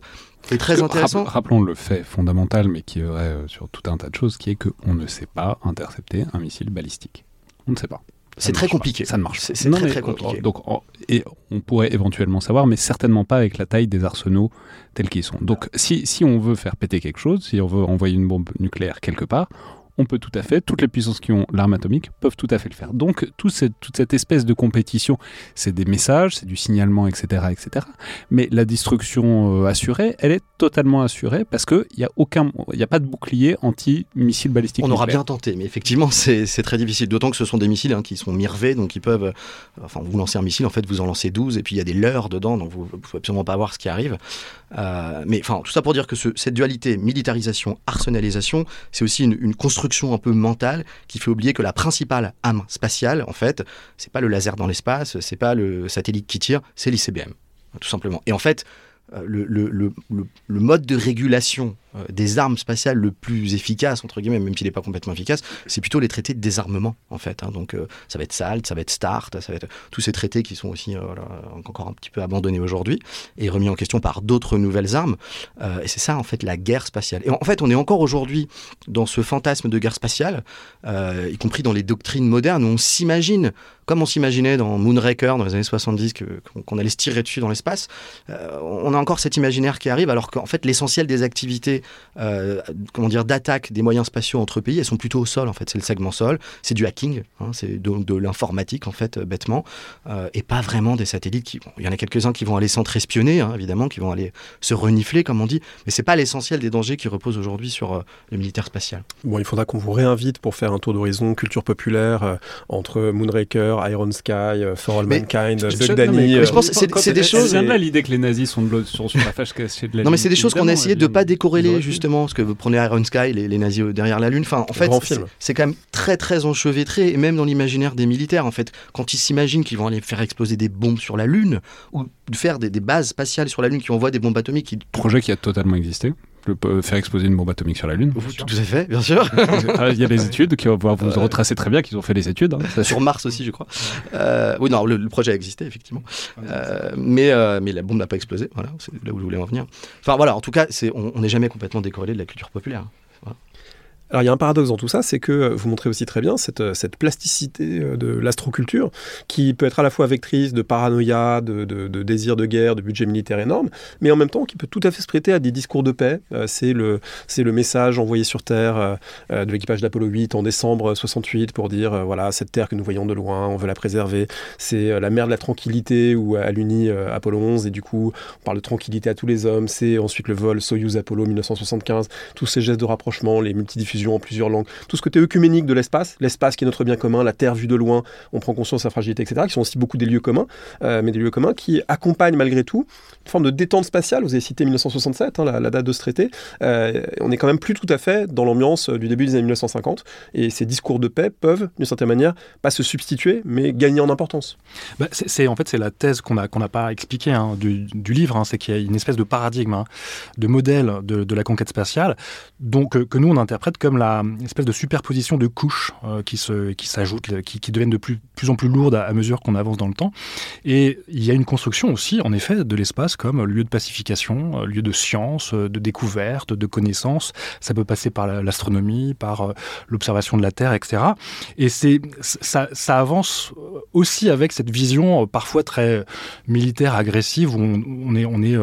est très intéressant. Rappelons le fait fondamental, mais qui est vrai euh, sur tout un tas de choses, qui est qu'on ne sait pas intercepter un missile balistique. On ne sait pas. C'est très compliqué. Ça ne marche. C'est très, très compliqué. Donc, et on pourrait éventuellement savoir, mais certainement pas avec la taille des arsenaux tels qu'ils sont. Donc, si, si on veut faire péter quelque chose, si on veut envoyer une bombe nucléaire quelque part, on peut tout à fait, toutes les puissances qui ont l'arme atomique peuvent tout à fait le faire. Donc toute cette, toute cette espèce de compétition, c'est des messages, c'est du signalement, etc., etc. Mais la destruction euh, assurée, elle est totalement assurée parce qu'il n'y a aucun, il a pas de bouclier anti-missile balistique. On aura bien tenté, mais effectivement c'est très difficile. D'autant que ce sont des missiles hein, qui sont mirvés, donc ils peuvent, euh, enfin vous lancez un missile, en fait vous en lancez 12 et puis il y a des leurres dedans, donc vous ne pouvez absolument pas voir ce qui arrive. Euh, mais enfin tout ça pour dire que cette dualité militarisation, arsenalisation, c'est aussi une, construction un peu mentale qui fait oublier que la principale âme spatiale, en fait, c'est pas le laser dans l'espace, c'est pas le satellite qui tire, c'est l'ICBM, tout simplement. Et en fait, euh, le, le, mode de régulation euh, des armes spatiales le plus efficace, entre guillemets, même s'il n'est pas complètement efficace, c'est plutôt les traités de désarmement, en fait. Hein. Donc, euh, ça va être SALT, ça va être START, ça va être tous ces traités qui sont aussi encore un petit peu abandonnés aujourd'hui et remis en question par d'autres nouvelles armes. et c'est ça, en fait, la guerre spatiale. Et en fait, on est encore aujourd'hui dans ce fantasme de guerre spatiale, y compris dans les doctrines modernes, où on s'imagine comme on s'imaginait dans Moonraker dans les années 70 qu'on allait se tirer dessus dans l'espace, on a encore cet imaginaire qui arrive alors qu'en fait l'essentiel des activités euh, comment dire, d'attaque des moyens spatiaux entre pays, elles sont plutôt au sol en fait. C'est le segment sol, c'est du hacking, hein, c'est de, de l'informatique en fait bêtement, euh, et pas vraiment des satellites qui. il y en a quelques-uns qui vont aller s'entre-espionner hein, évidemment, qui vont aller se renifler comme on dit, mais c'est pas l'essentiel des dangers qui reposent aujourd'hui sur euh, le militaire spatial. Bon, il faudra qu'on vous réinvite pour faire un tour d'horizon culture populaire entre Moonraker, Iron Sky, For All Mankind, The Danny. Je pense c'est des choses. C'est là l'idée que les nazis sont, sur la fâche cachée de la Non, mais c'est des choses qu'on a essayé de pas décorréler justement, parce que vous prenez Iron Sky, les, nazis derrière la Lune. Enfin, en fait, c'est quand même très très enchevêtré, et même dans l'imaginaire des militaires, en fait, quand ils s'imaginent qu'ils vont aller faire exploser des bombes sur la Lune, ou faire des, bases spatiales sur la Lune qui envoient des bombes atomiques. Qui... Projet qui a totalement existé faire exploser une bombe atomique sur la Lune. Tout à fait, bien sûr. Ah, il y a des études qui vont vous euh, retracer très bien qu'ils ont fait les études. Hein. Sur Mars aussi, je crois. Euh, oui, non, le, projet a existé, effectivement. Euh, mais, mais la bombe n'a pas explosé. Voilà, c'est là où je voulais en venir. Enfin, voilà, en tout cas, on n'est jamais complètement décorrélé de la culture populaire. Alors il y a un paradoxe dans tout ça, c'est que euh, vous montrez aussi très bien cette, euh, cette plasticité euh, de l'astroculture qui peut être à la fois vectrice de paranoïa, de, de, désir de guerre, de budget militaire énorme, mais en même temps qui peut tout à fait se prêter à des discours de paix. c'est le, le message envoyé sur Terre de l'équipage d'Apollo 8 en décembre 68 pour dire voilà, cette Terre que nous voyons de loin, on veut la préserver. C'est la mer de la tranquillité où a l'Uni Apollo 11 et du coup on parle de tranquillité à tous les hommes. C'est ensuite le vol Soyuz Apollo 1975, tous ces gestes de rapprochement, les multidiffusions en plusieurs langues, tout ce côté œcuménique de l'espace, l'espace qui est notre bien commun, la Terre vue de loin, on prend conscience de sa fragilité, etc., qui sont aussi beaucoup des lieux communs, euh, mais des lieux communs qui accompagnent malgré tout une forme de détente spatiale. Vous avez cité 1967, hein, la, date de ce traité. Euh, on est quand même plus tout à fait dans l'ambiance du début des années 1950, et ces discours de paix peuvent, d'une certaine manière, pas se substituer, mais gagner en importance. Bah, c'est en fait c'est la thèse qu'on n'a pas expliquée hein, du, livre, hein, c'est qu'il y a une espèce de paradigme, de modèle de, la conquête spatiale, donc que nous on interprète comme une espèce de superposition de couches qui se qui s'ajoutent, qui, deviennent de plus, en plus lourdes à, mesure qu'on avance dans le temps. Et il y a une construction aussi, en effet, de l'espace comme lieu de pacification, lieu de science, de découverte, de connaissance. Ça peut passer par l'astronomie, par l'observation de la Terre, etc. Et c'est ça, avance aussi avec cette vision parfois très militaire, agressive, où on est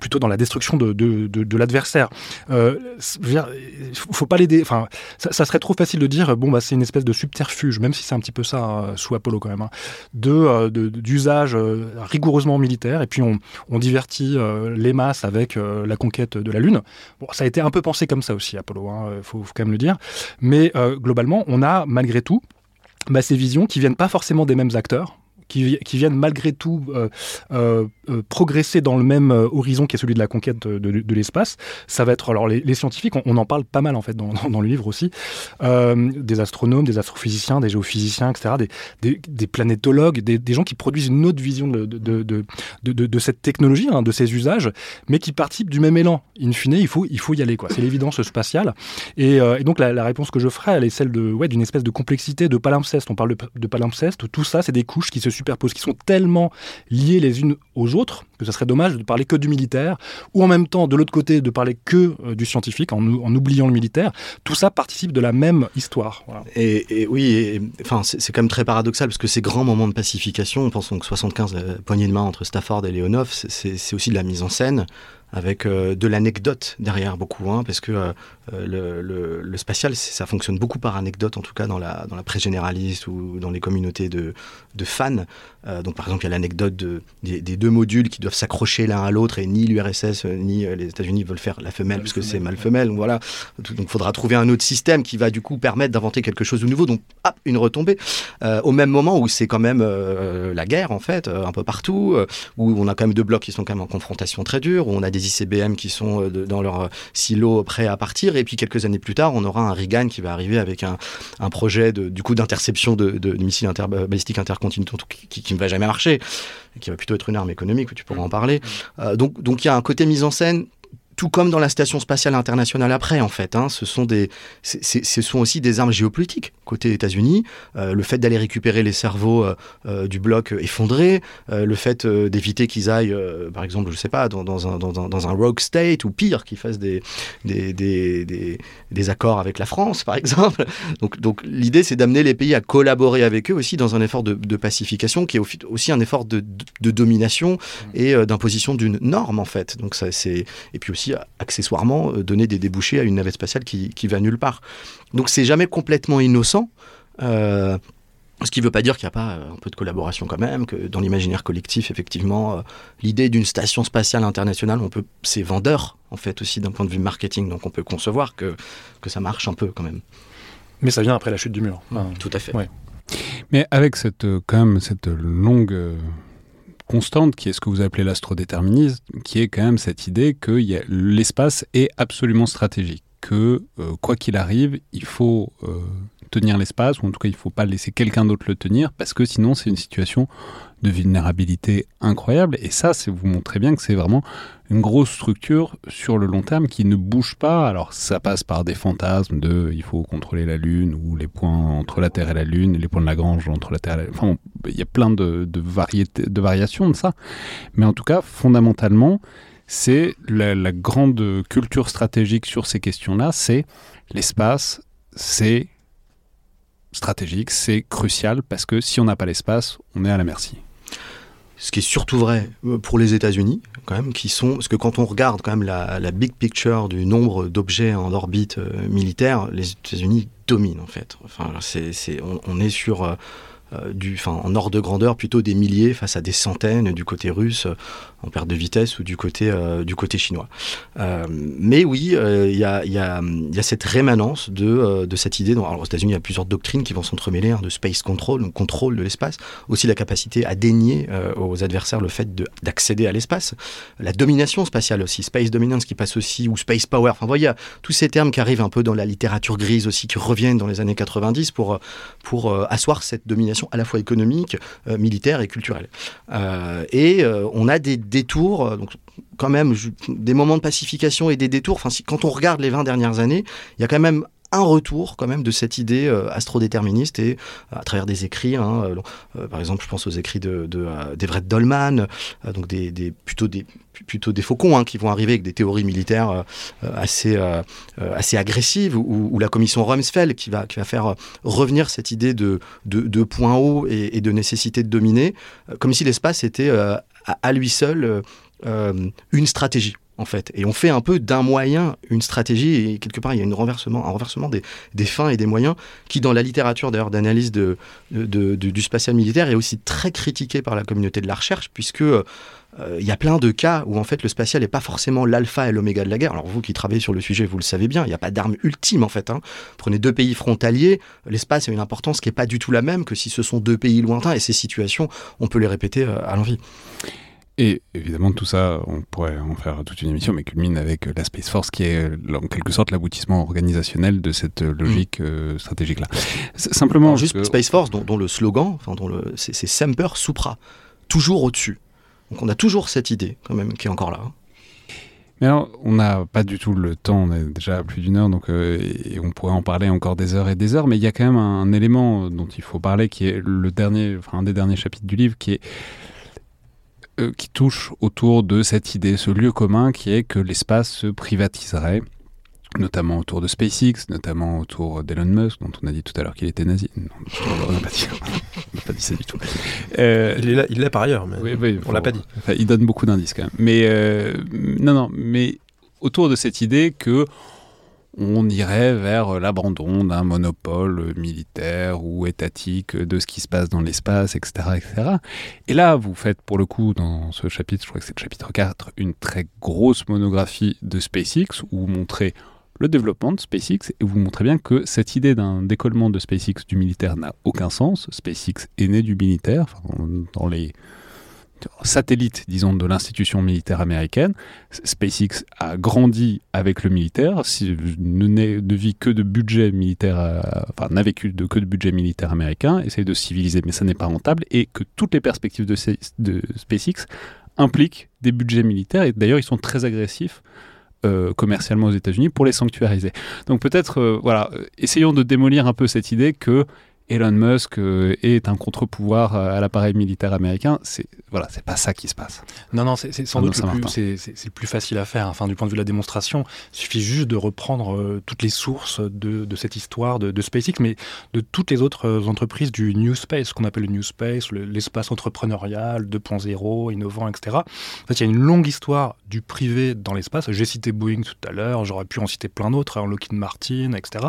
plutôt dans la destruction de, de, de, l'adversaire. Euh, faut pas l'aider. Enfin, ça, serait trop facile de dire bon bah c'est une espèce de subterfuge, même si c'est un petit peu ça hein, sous Apollo quand même, hein, euh, de d'usage euh, rigoureusement militaire. Et puis on, on divertit les masses avec la conquête de la Lune. Bon, ça a été un peu pensé comme ça aussi Apollo. Hein, faut, quand même le dire. Mais globalement, on a malgré tout bah, ces visions qui viennent pas forcément des mêmes acteurs qui, viennent malgré tout progresser dans le même horizon qui est celui de la conquête de, l'espace. Ça va être alors les, scientifiques, on, en parle pas mal en fait dans, le livre aussi, des astronomes, des astrophysiciens, des géophysiciens, etc., des, planétologues, des, gens qui produisent une autre vision de, cette technologie, hein, de ces usages, mais qui participent du même élan. In fine, il faut, il faut y aller. quoi. C'est l'évidence spatiale. Et, donc la, réponse que je ferai, elle est celle de ouais, d'une espèce de complexité, de palimpseste. On parle de palimpseste. Tout ça, c'est des couches qui se superposent, qui sont tellement liées les unes aux autres que ça serait dommage de parler que du militaire, ou en même temps, de l'autre côté, de parler que euh, du scientifique, en, en, oubliant le militaire. Tout ça participe de la même histoire. Et, oui, enfin, c'est quand même très paradoxal, parce que ces grands moments de pacification, on pense donc 75, la poignée de main entre Stafford et Leonov, c'est aussi de la mise en scène avec euh, de l'anecdote derrière beaucoup, hein, parce que euh, le, le, le, spatial, ça fonctionne beaucoup par anecdote, en tout cas dans la, dans la presse généraliste ou dans les communautés de, de fans. Euh, donc par exemple, il y a l'anecdote de, des, des, deux modules qui doivent s'accrocher l'un à l'autre et ni l'URSS ni les États-Unis veulent faire la femelle, parce que c'est mal femelle. Donc voilà, donc il faudra trouver un autre système qui va du coup permettre d'inventer quelque chose de nouveau. Donc hop, une retombée. au même moment où c'est quand même la guerre en fait, un peu partout, où on a quand même deux blocs qui sont quand même en confrontation très dure, où on a des ICBM qui sont euh, dans leur euh, silo prêts à partir. Et puis quelques années plus tard, on aura un Reagan qui va arriver avec un, un projet de, du coup d'interception de, de, missiles inter, balistiques intercontinentaux qui, qui, ne va jamais marcher, qui va plutôt être une arme économique, tu pourras en parler. Euh, donc donc il y a un côté mise en scène tout comme dans la station spatiale internationale après, en fait. Hein, ce, sont des, ce sont aussi des armes géopolitiques côté États-Unis. Euh, le fait d'aller récupérer les cerveaux euh, euh, du bloc effondré, le fait d'éviter qu'ils aillent, par exemple, je sais pas, dans, dans, un, dans, un, rogue state ou pire, qu'ils fassent des des, des, des, accords avec la France, par exemple. Donc, donc l'idée, c'est d'amener les pays à collaborer avec eux aussi dans un effort de, de pacification qui est aussi un effort de, de domination et d'imposition d'une norme, en fait. Donc ça, c'est et puis aussi accessoirement euh, donner des débouchés à une navette spatiale qui, qui va nulle part. Donc c'est jamais complètement innocent. Euh, ce qui ne veut pas dire qu'il n'y a pas euh, un peu de collaboration quand même, que dans l'imaginaire collectif, effectivement, l'idée d'une station spatiale internationale, on peut, c'est vendeur en fait aussi d'un point de vue marketing, donc on peut concevoir que, que ça marche un peu quand même. Mais ça vient après la chute du mur. Tout à fait. Mais avec cette, quand même, cette longue constante, qui est ce que vous appelez l'astrodéterminisme, qui est quand même cette idée que l'espace est absolument stratégique, que euh, quoi qu'il arrive, il faut euh, tenir l'espace, ou en tout cas il ne faut pas laisser quelqu'un d'autre le tenir, parce que sinon c'est une situation de vulnérabilité incroyable. Et ça, vous montrez bien que c'est vraiment une grosse structure sur le long terme qui ne bouge pas. Alors ça passe par des fantasmes de il faut contrôler la Lune ou les points entre la Terre et la Lune, les points de Lagrange entre la Terre et la Lune. Enfin, il y a plein de, de, variétés, de variations de ça. Mais en tout cas, fondamentalement, c'est la, grande culture stratégique sur ces questions-là, c'est l'espace, c'est stratégique, c'est crucial parce que si on n'a pas l'espace, on est à la merci ce qui est surtout vrai euh, pour les États-Unis, quand même, qui sont, parce que quand on regarde quand même la, big picture du nombre d'objets en orbite euh, militaire, les États-Unis dominent en fait. Enfin, c'est, on, est sur euh, du, en ordre de grandeur plutôt des milliers face à des centaines du côté russe en perte de vitesse ou du côté, euh, du côté chinois. mais oui, il y a, y, a, cette rémanence de, de cette idée. alors aux États-Unis, il y a plusieurs doctrines qui vont s'entremêler hein, de space control, donc contrôle de l'espace, aussi la capacité à dénier aux adversaires le fait d'accéder à l'espace, la domination spatiale aussi, space dominance qui passe aussi, ou space power. Enfin, vous voyez, tous ces termes qui arrivent un peu dans la littérature grise aussi, qui reviennent dans les années 90 pour, pour asseoir cette domination à la fois économique, euh, militaire et culturelle. Euh, et euh, on a des détours, donc quand même des moments de pacification et des détours. Enfin, quand on regarde les 20 dernières années, il y a quand même un retour quand même de cette idée astrodéterministe et à travers des écrits, hein, par exemple, je pense aux écrits de, d'Everett Dolman, donc des, plutôt des plutôt des faucons hein, qui vont arriver avec des théories militaires assez, assez agressives, ou, la commission Rumsfeld qui va, qui va faire revenir cette idée de, de, de point haut et, de nécessité de dominer, comme si l'espace était à, lui seul euh, euh, une stratégie en fait. Et on fait un peu d'un moyen une stratégie, et quelque part, il y a une renversement, un renversement des, fins et des moyens, qui, dans la littérature d'ailleurs d'analyse du spatial militaire, est aussi très critiqué par la communauté de la recherche, puisque euh, il y a plein de cas où en fait le spatial n'est pas forcément l'alpha et l'oméga de la guerre. Alors vous qui travaillez sur le sujet, vous le savez bien, il n'y a pas d'arme ultime en fait. Hein. Prenez deux pays frontaliers, l'espace a une importance qui n'est pas du tout la même que si ce sont deux pays lointains, et ces situations, on peut les répéter à l'envie. Et évidemment, tout ça, on pourrait en faire toute une émission, mais culmine avec la Space Force, qui est en quelque sorte l'aboutissement organisationnel de cette logique mm. euh, stratégique-là. Simplement. juste Space Force, dont, le slogan, enfin, dont le, c'est, Semper Supra, toujours au-dessus. Donc on a toujours cette idée, quand même, qui est encore là. Mais alors, on n'a pas du tout le temps, on est déjà à plus d'une heure, donc euh, et on pourrait en parler encore des heures et des heures, mais il y a quand même un, élément dont il faut parler, qui est le dernier, enfin, un des derniers chapitres du livre, qui est euh, qui touche autour de cette idée, ce lieu commun qui est que l'espace se privatiserait notamment autour de SpaceX, notamment autour d'Elon Musk, dont on a dit tout à l'heure qu'il était nazi. Non, on n'a pas, pas, dit ça du tout. Euh, il l'est par ailleurs, mais oui, oui, on l'a pas dit. il donne beaucoup d'indices quand même. Mais euh, non, non, mais autour de cette idée que on irait vers l'abandon d'un monopole militaire ou étatique de ce qui se passe dans l'espace, etc., etc. Et là, vous faites pour le coup, dans ce chapitre, je crois que c'est le chapitre 4, une très grosse monographie de SpaceX où vous montrez le développement de SpaceX et vous montrez bien que cette idée d'un décollement de SpaceX du militaire n'a aucun sens. SpaceX est né du militaire, dans les satellite, disons, de l'institution militaire américaine. SpaceX a grandi avec le militaire, ne, ne vit que de budget militaire, euh, enfin n'a vécu que de budget militaire américain, essaye de civiliser, mais ça n'est pas rentable, et que toutes les perspectives de, de SpaceX impliquent des budgets militaires, et d'ailleurs ils sont très agressifs euh, commercialement aux États-Unis pour les sanctuariser. Donc peut-être, euh, voilà, essayons de démolir un peu cette idée que Elon Musk euh, est un contre-pouvoir euh, à l'appareil militaire américain. C'est voilà, c'est pas ça qui se passe. Non, non, c'est sans doute le plus, le plus facile à faire. Enfin, du point de vue de la démonstration, il suffit juste de reprendre euh, toutes les sources de, de cette histoire de, de, SpaceX, mais de toutes les autres entreprises du New Space, ce qu'on appelle le New Space, l'espace entrepreneurial 2.0, innovant, etc. En fait, il y a une longue histoire du privé dans l'espace. J'ai cité Boeing tout à l'heure, j'aurais pu en citer plein d'autres, hein, Lockheed Martin, etc.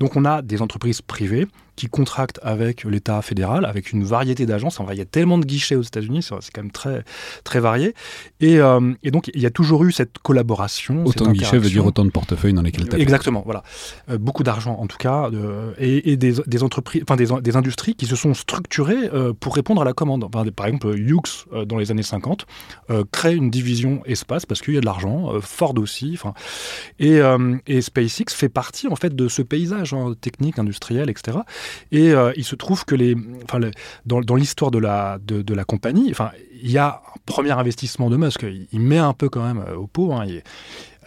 Donc, on a des entreprises privées qui contractent avec l'État fédéral, avec une variété d'agences. il y a tellement de guichets aux États-Unis, c'est quand même très, très varié. Et, euh, et, donc, il y a toujours eu cette collaboration. Autant de guichets veut dire autant de portefeuilles dans lesquels taper. Exactement, voilà. Euh, beaucoup d'argent, en tout cas, et, des, des, entreprises, enfin, des, des, industries qui se sont structurées euh, pour répondre à la commande. par exemple, Hughes, dans les années 50, crée une division espace parce qu'il y a de l'argent, Ford aussi. Et, et SpaceX fait partie, en fait, de ce paysage hein, technique, industriel, etc. Et euh, il se trouve que les, enfin, dans, dans l'histoire de la, de, de, la compagnie, enfin, il y a un premier investissement de Musk. Il, met un peu quand même euh, au pot. Hein,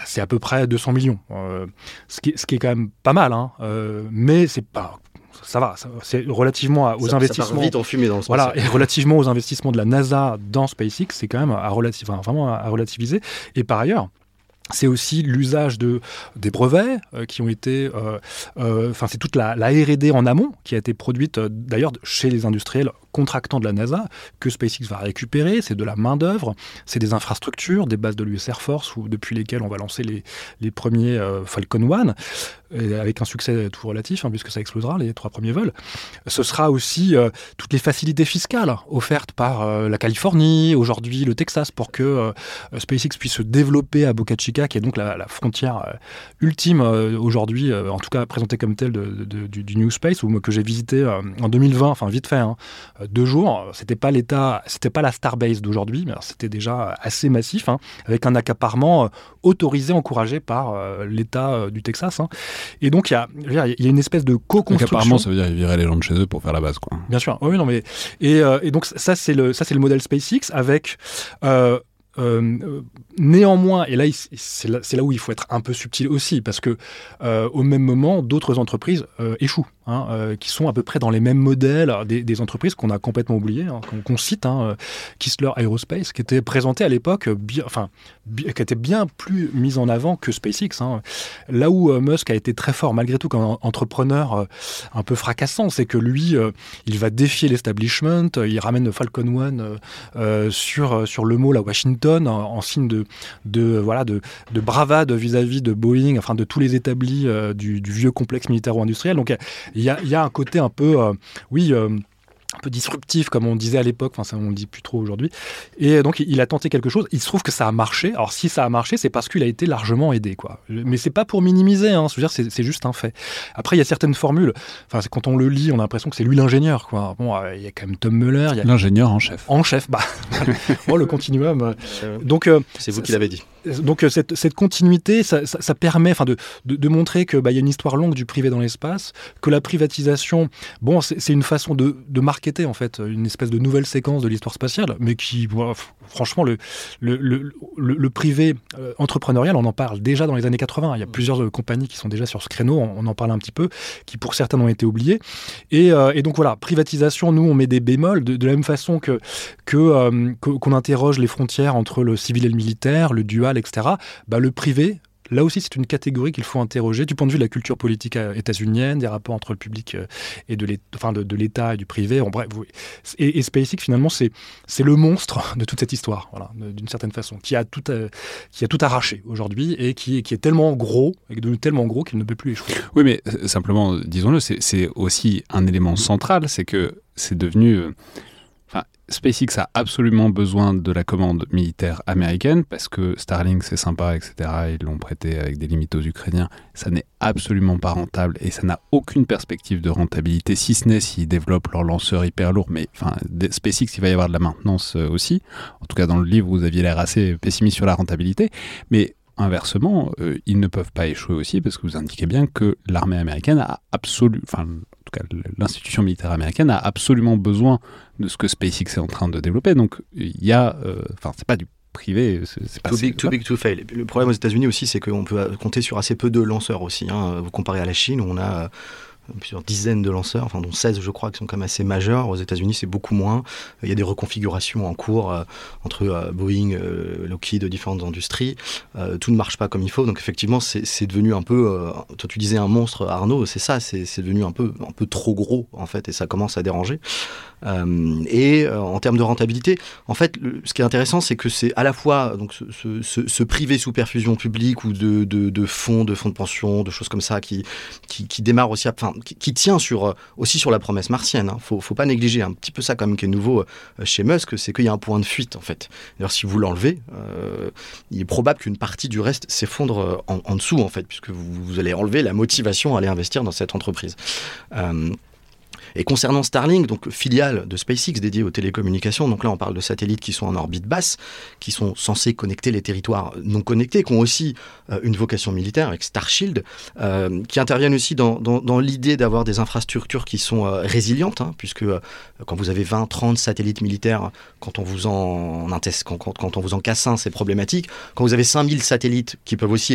c'est à peu près 200 millions, euh, ce, qui, ce, qui, est quand même pas mal, hein, euh, mais c'est pas ça va, c'est relativement aux investissements. vite en fumée dans le Voilà, et relativement aux investissements de la NASA dans SpaceX, c'est quand même à enfin, vraiment à relativiser. Et par ailleurs, c'est aussi l'usage de des brevets euh, qui ont été, euh, euh, enfin c'est toute la, la R&D en amont qui a été produite d'ailleurs chez les industriels contractants de la NASA que SpaceX va récupérer. C'est de la main d'œuvre, c'est des infrastructures, des bases de l'US Air Force ou depuis lesquelles on va lancer les, les premiers Falcon 1 avec un succès tout relatif, hein, puisque ça explosera les trois premiers vols. Ce sera aussi toutes les facilités fiscales offertes par la Californie, aujourd'hui le Texas, pour que SpaceX puisse se développer à Boca Chica qui est donc la, frontière euh, ultime euh, aujourd'hui, euh, en tout cas présentée comme telle du, New Space, que j'ai visité en 2020, enfin vite fait, hein, deux jours. C'était pas l'état, c'était pas la Starbase d'aujourd'hui, mais c'était déjà assez massif, hein, avec un accaparement autorisé, encouragé par l'État du Texas. Hein. Et donc il y a, y a une espèce de co-construction. Accaparement, ça veut dire qu'ils viraient les gens de chez eux pour faire la base, quoi. Bien sûr. Oui, non, mais et, et donc ça c'est le ça c'est le modèle SpaceX avec néanmoins, et là, c'est là, où il faut être un peu subtil aussi, parce que au même moment, d'autres entreprises échouent. Hein, qui sont à peu près dans les mêmes modèles des, entreprises qu'on a complètement oubliées, hein, qu'on cite, hein, Kistler Aerospace, qui était présenté à l'époque, enfin, qui était bien plus mise en avant que SpaceX. Hein. Là où Musk a été très fort, malgré tout, comme entrepreneur un peu fracassant, c'est que lui, il va défier l'establishment, il ramène Falcon One sur, sur le mall à Washington en, signe de, de, voilà, de bravade vis-à-vis de Boeing, enfin de tous les établis du, du, vieux complexe militaro-industriel. Donc il y a, un côté un peu, euh, oui, euh, un peu disruptif, comme on disait à l'époque, enfin ça on le dit plus trop aujourd'hui. Et donc il a tenté quelque chose, il se trouve que ça a marché. Alors si ça a marché, c'est parce qu'il a été largement aidé, quoi. Mais c'est pas pour minimiser, hein, c'est juste un fait. Après il y a certaines formules, enfin quand on le lit, on a l'impression que c'est lui l'ingénieur, quoi. Bon, euh, il y a quand même Tom Muller. L'ingénieur en chef. En chef, bah. bon, le continuum. Donc c'est vous qui l'avez dit donc euh, cette, continuité, ça, permet de, de, montrer qu'il bah, y a une histoire longue du privé dans l'espace, que la privatisation, bon, c'est une façon de, marketer en fait une espèce de nouvelle séquence de l'histoire spatiale, mais qui, franchement, le, privé euh, entrepreneurial, on en parle déjà dans les années 80. Il y a plusieurs euh, compagnies qui sont déjà sur ce créneau, on, en parle un petit peu, qui pour certaines ont été oubliées. Et, donc voilà, privatisation, nous on met des bémols de, la même façon que, qu'on interroge les frontières entre le civil et le militaire, le dual etc., bah, le privé, Là aussi, c'est une catégorie qu'il faut interroger du point de vue de la culture politique euh, états-unienne, des rapports entre le public euh, et de l'État et du privé. En bref, et, SpaceX, finalement, c'est le monstre de toute cette histoire, voilà, d'une certaine façon, qui a tout, euh, qui a tout arraché aujourd'hui et qui, qui, est tellement gros, tellement gros qu'il ne peut plus échouer. Oui, mais simplement, disons-le, c'est aussi un élément central, c'est que c'est devenu SpaceX a absolument besoin de la commande militaire américaine parce que Starlink c'est sympa, etc. Ils l'ont prêté avec des limites aux Ukrainiens. Ça n'est absolument pas rentable et ça n'a aucune perspective de rentabilité, si ce n'est s'ils développent leur lanceur hyper lourd. Mais enfin, SpaceX, il va y avoir de la maintenance euh, aussi. En tout cas, dans le livre, vous aviez l'air assez pessimiste sur la rentabilité. Mais inversement, euh, ils ne peuvent pas échouer aussi parce que vous indiquez bien que l'armée américaine a absolument, enfin, tout cas, l'institution militaire américaine a absolument besoin de ce que SpaceX est en train de développer. Donc, il y a, euh, enfin, c'est pas du privé. C'est pas too big, too big to fail. Le problème aux États-Unis aussi, c'est qu'on peut compter sur assez peu de lanceurs aussi. Hein. Vous comparez à la Chine, où on a plusieurs dizaines de lanceurs, dont 16 je crois qui sont quand même assez majeurs. Aux États-Unis c'est beaucoup moins. Il y a des reconfigurations en cours euh, entre euh, Boeing, euh, Lockheed, différentes industries. tout ne marche pas comme il faut. Donc effectivement c'est devenu un peu, toi tu disais un monstre Arnaud, c'est ça, c'est devenu un peu, un peu trop gros en fait et ça commence à déranger. Et en termes de rentabilité, en fait ce qui est intéressant c'est que c'est à la fois donc ce, privé sous perfusion publique ou de, fonds, de fonds de pension, de choses comme ça qui, qui, démarrent aussi, enfin qui, tient sur, euh, aussi sur la promesse martienne. Hein. faut, faut pas négliger un petit peu ça quand même qui est nouveau euh, chez Musk, c'est qu'il y a un point de fuite en fait. D'ailleurs, si vous l'enlevez, euh, il est probable qu'une partie du reste s'effondre en, dessous en fait, puisque vous, allez enlever la motivation à aller investir dans cette entreprise. Et concernant Starlink, donc filiale de SpaceX dédiée aux télécommunications, donc là on parle de satellites qui sont en orbite basse, qui sont censés connecter les territoires non connectés, qui ont aussi euh, une vocation militaire avec Starshield, euh, qui interviennent aussi dans, dans, l'idée d'avoir des infrastructures qui sont euh, résilientes, hein, puisque quand vous avez 20, 30 satellites militaires, quand on vous en, quand, quand, on vous en casse un, c'est problématique. Quand vous avez 5000 satellites qui peuvent aussi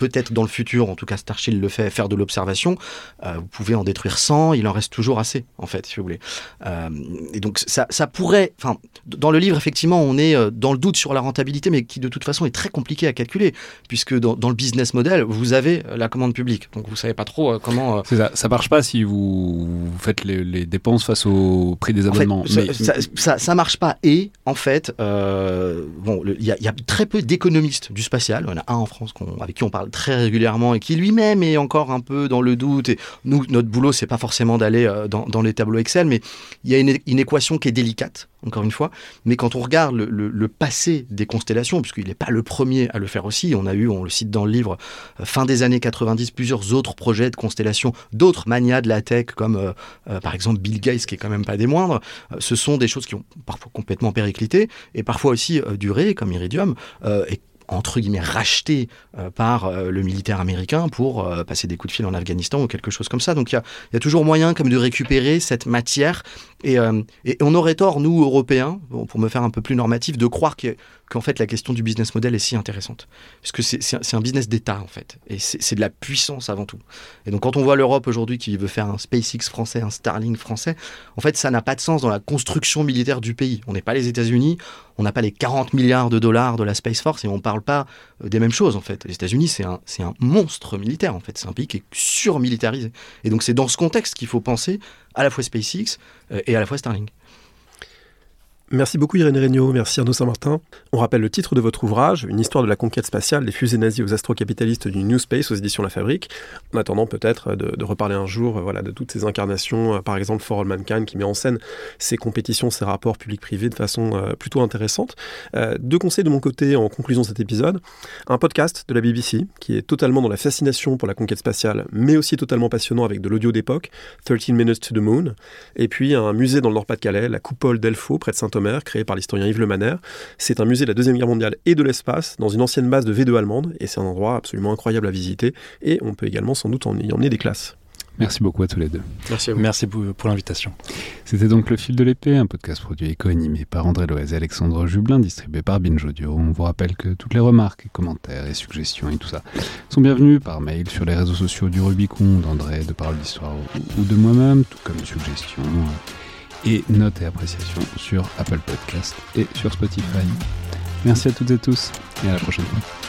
peut-être dans le futur, en tout cas Starshield le fait, faire de l'observation, euh, vous pouvez en détruire 100, il en reste toujours assez, en fait, si vous voulez. Euh, et donc ça, ça pourrait, enfin, dans le livre, effectivement, on est euh, dans le doute sur la rentabilité, mais qui de toute façon est très compliqué à calculer, puisque dans, dans le business model, vous avez la commande publique, donc vous savez pas trop comment... C'est ça, ça marche pas si vous, faites les, dépenses face au prix des abonnements. ça, ça, ça, marche pas, et en fait, bon, il y, y, a très peu d'économistes du spatial, y en a un en France avec qui on parle très régulièrement et qui lui-même est encore un peu dans le doute. Et nous, notre boulot, c'est pas forcément d'aller euh, dans, les tableaux Excel, mais il y a une, équation qui est délicate, encore une fois. Mais quand on regarde le, passé des constellations, puisqu'il n'est pas le premier à le faire aussi, on a eu, on le cite dans le livre, euh, fin des années 90, plusieurs autres projets de constellations, d'autres manias de la tech, comme euh, par exemple Bill Gates, qui est quand même pas des moindres. ce sont des choses qui ont parfois complètement périclité et parfois aussi duré, comme Iridium, et entre guillemets racheté par le militaire américain pour passer des coups de fil en Afghanistan ou quelque chose comme ça. Donc il y a, toujours moyen comme de récupérer cette matière et, et on aurait tort, nous, Européens, pour me faire un peu plus normatif, de croire que qu'en fait la question du business model est si intéressante. Parce que c'est un business d'État en fait. Et c'est de la puissance avant tout. Et donc quand on voit l'Europe aujourd'hui qui veut faire un SpaceX français, un Starlink français, en fait ça n'a pas de sens dans la construction militaire du pays. On n'est pas les États-Unis, on n'a pas les 40 milliards de dollars de la Space Force et on ne parle pas euh, des mêmes choses en fait. Les États-Unis c'est un, monstre militaire en fait. C'est un pays qui est surmilitarisé. Et donc c'est dans ce contexte qu'il faut penser à la fois SpaceX euh, et à la fois Starlink. Merci beaucoup Irène Regnault, merci Arnaud Saint-Martin. On rappelle le titre de votre ouvrage, Une histoire de la conquête spatiale des fusées nazies aux astrocapitalistes du New Space aux éditions La Fabrique. En attendant peut-être de, reparler un jour euh, voilà, de toutes ces incarnations, euh, par exemple For All Mankind qui met en scène ces compétitions, ces rapports publics-privés de façon euh, plutôt intéressante. deux conseils de mon côté en conclusion de cet épisode. Un podcast de la BBC qui est totalement dans la fascination pour la conquête spatiale, mais aussi totalement passionnant avec de l'audio d'époque, 13 Minutes to the Moon. Et puis un musée dans le Nord-Pas-de-Calais, la coupole d'Elfo, près de créé par l'historien Yves Lemaner. C'est un musée de la Deuxième Guerre mondiale et de l'espace, dans une ancienne base de V2 allemande, et c'est un endroit absolument incroyable à visiter, et on peut également sans doute en y emmener des classes. Merci beaucoup à tous les deux. Merci à vous. Merci pour, l'invitation. C'était donc Le Fil de l'épée, un podcast produit et co-animé par André Loez et Alexandre Jublin, distribué par Binge Audio. On vous rappelle que toutes les remarques, commentaires et suggestions et tout ça sont bienvenus par mail sur les réseaux sociaux du Rubicon, d'André, de Parole d'Histoire ou de moi-même, tout comme suggestions et notes et appréciations sur Apple Podcast et sur Spotify. Merci à toutes et tous et à la prochaine fois.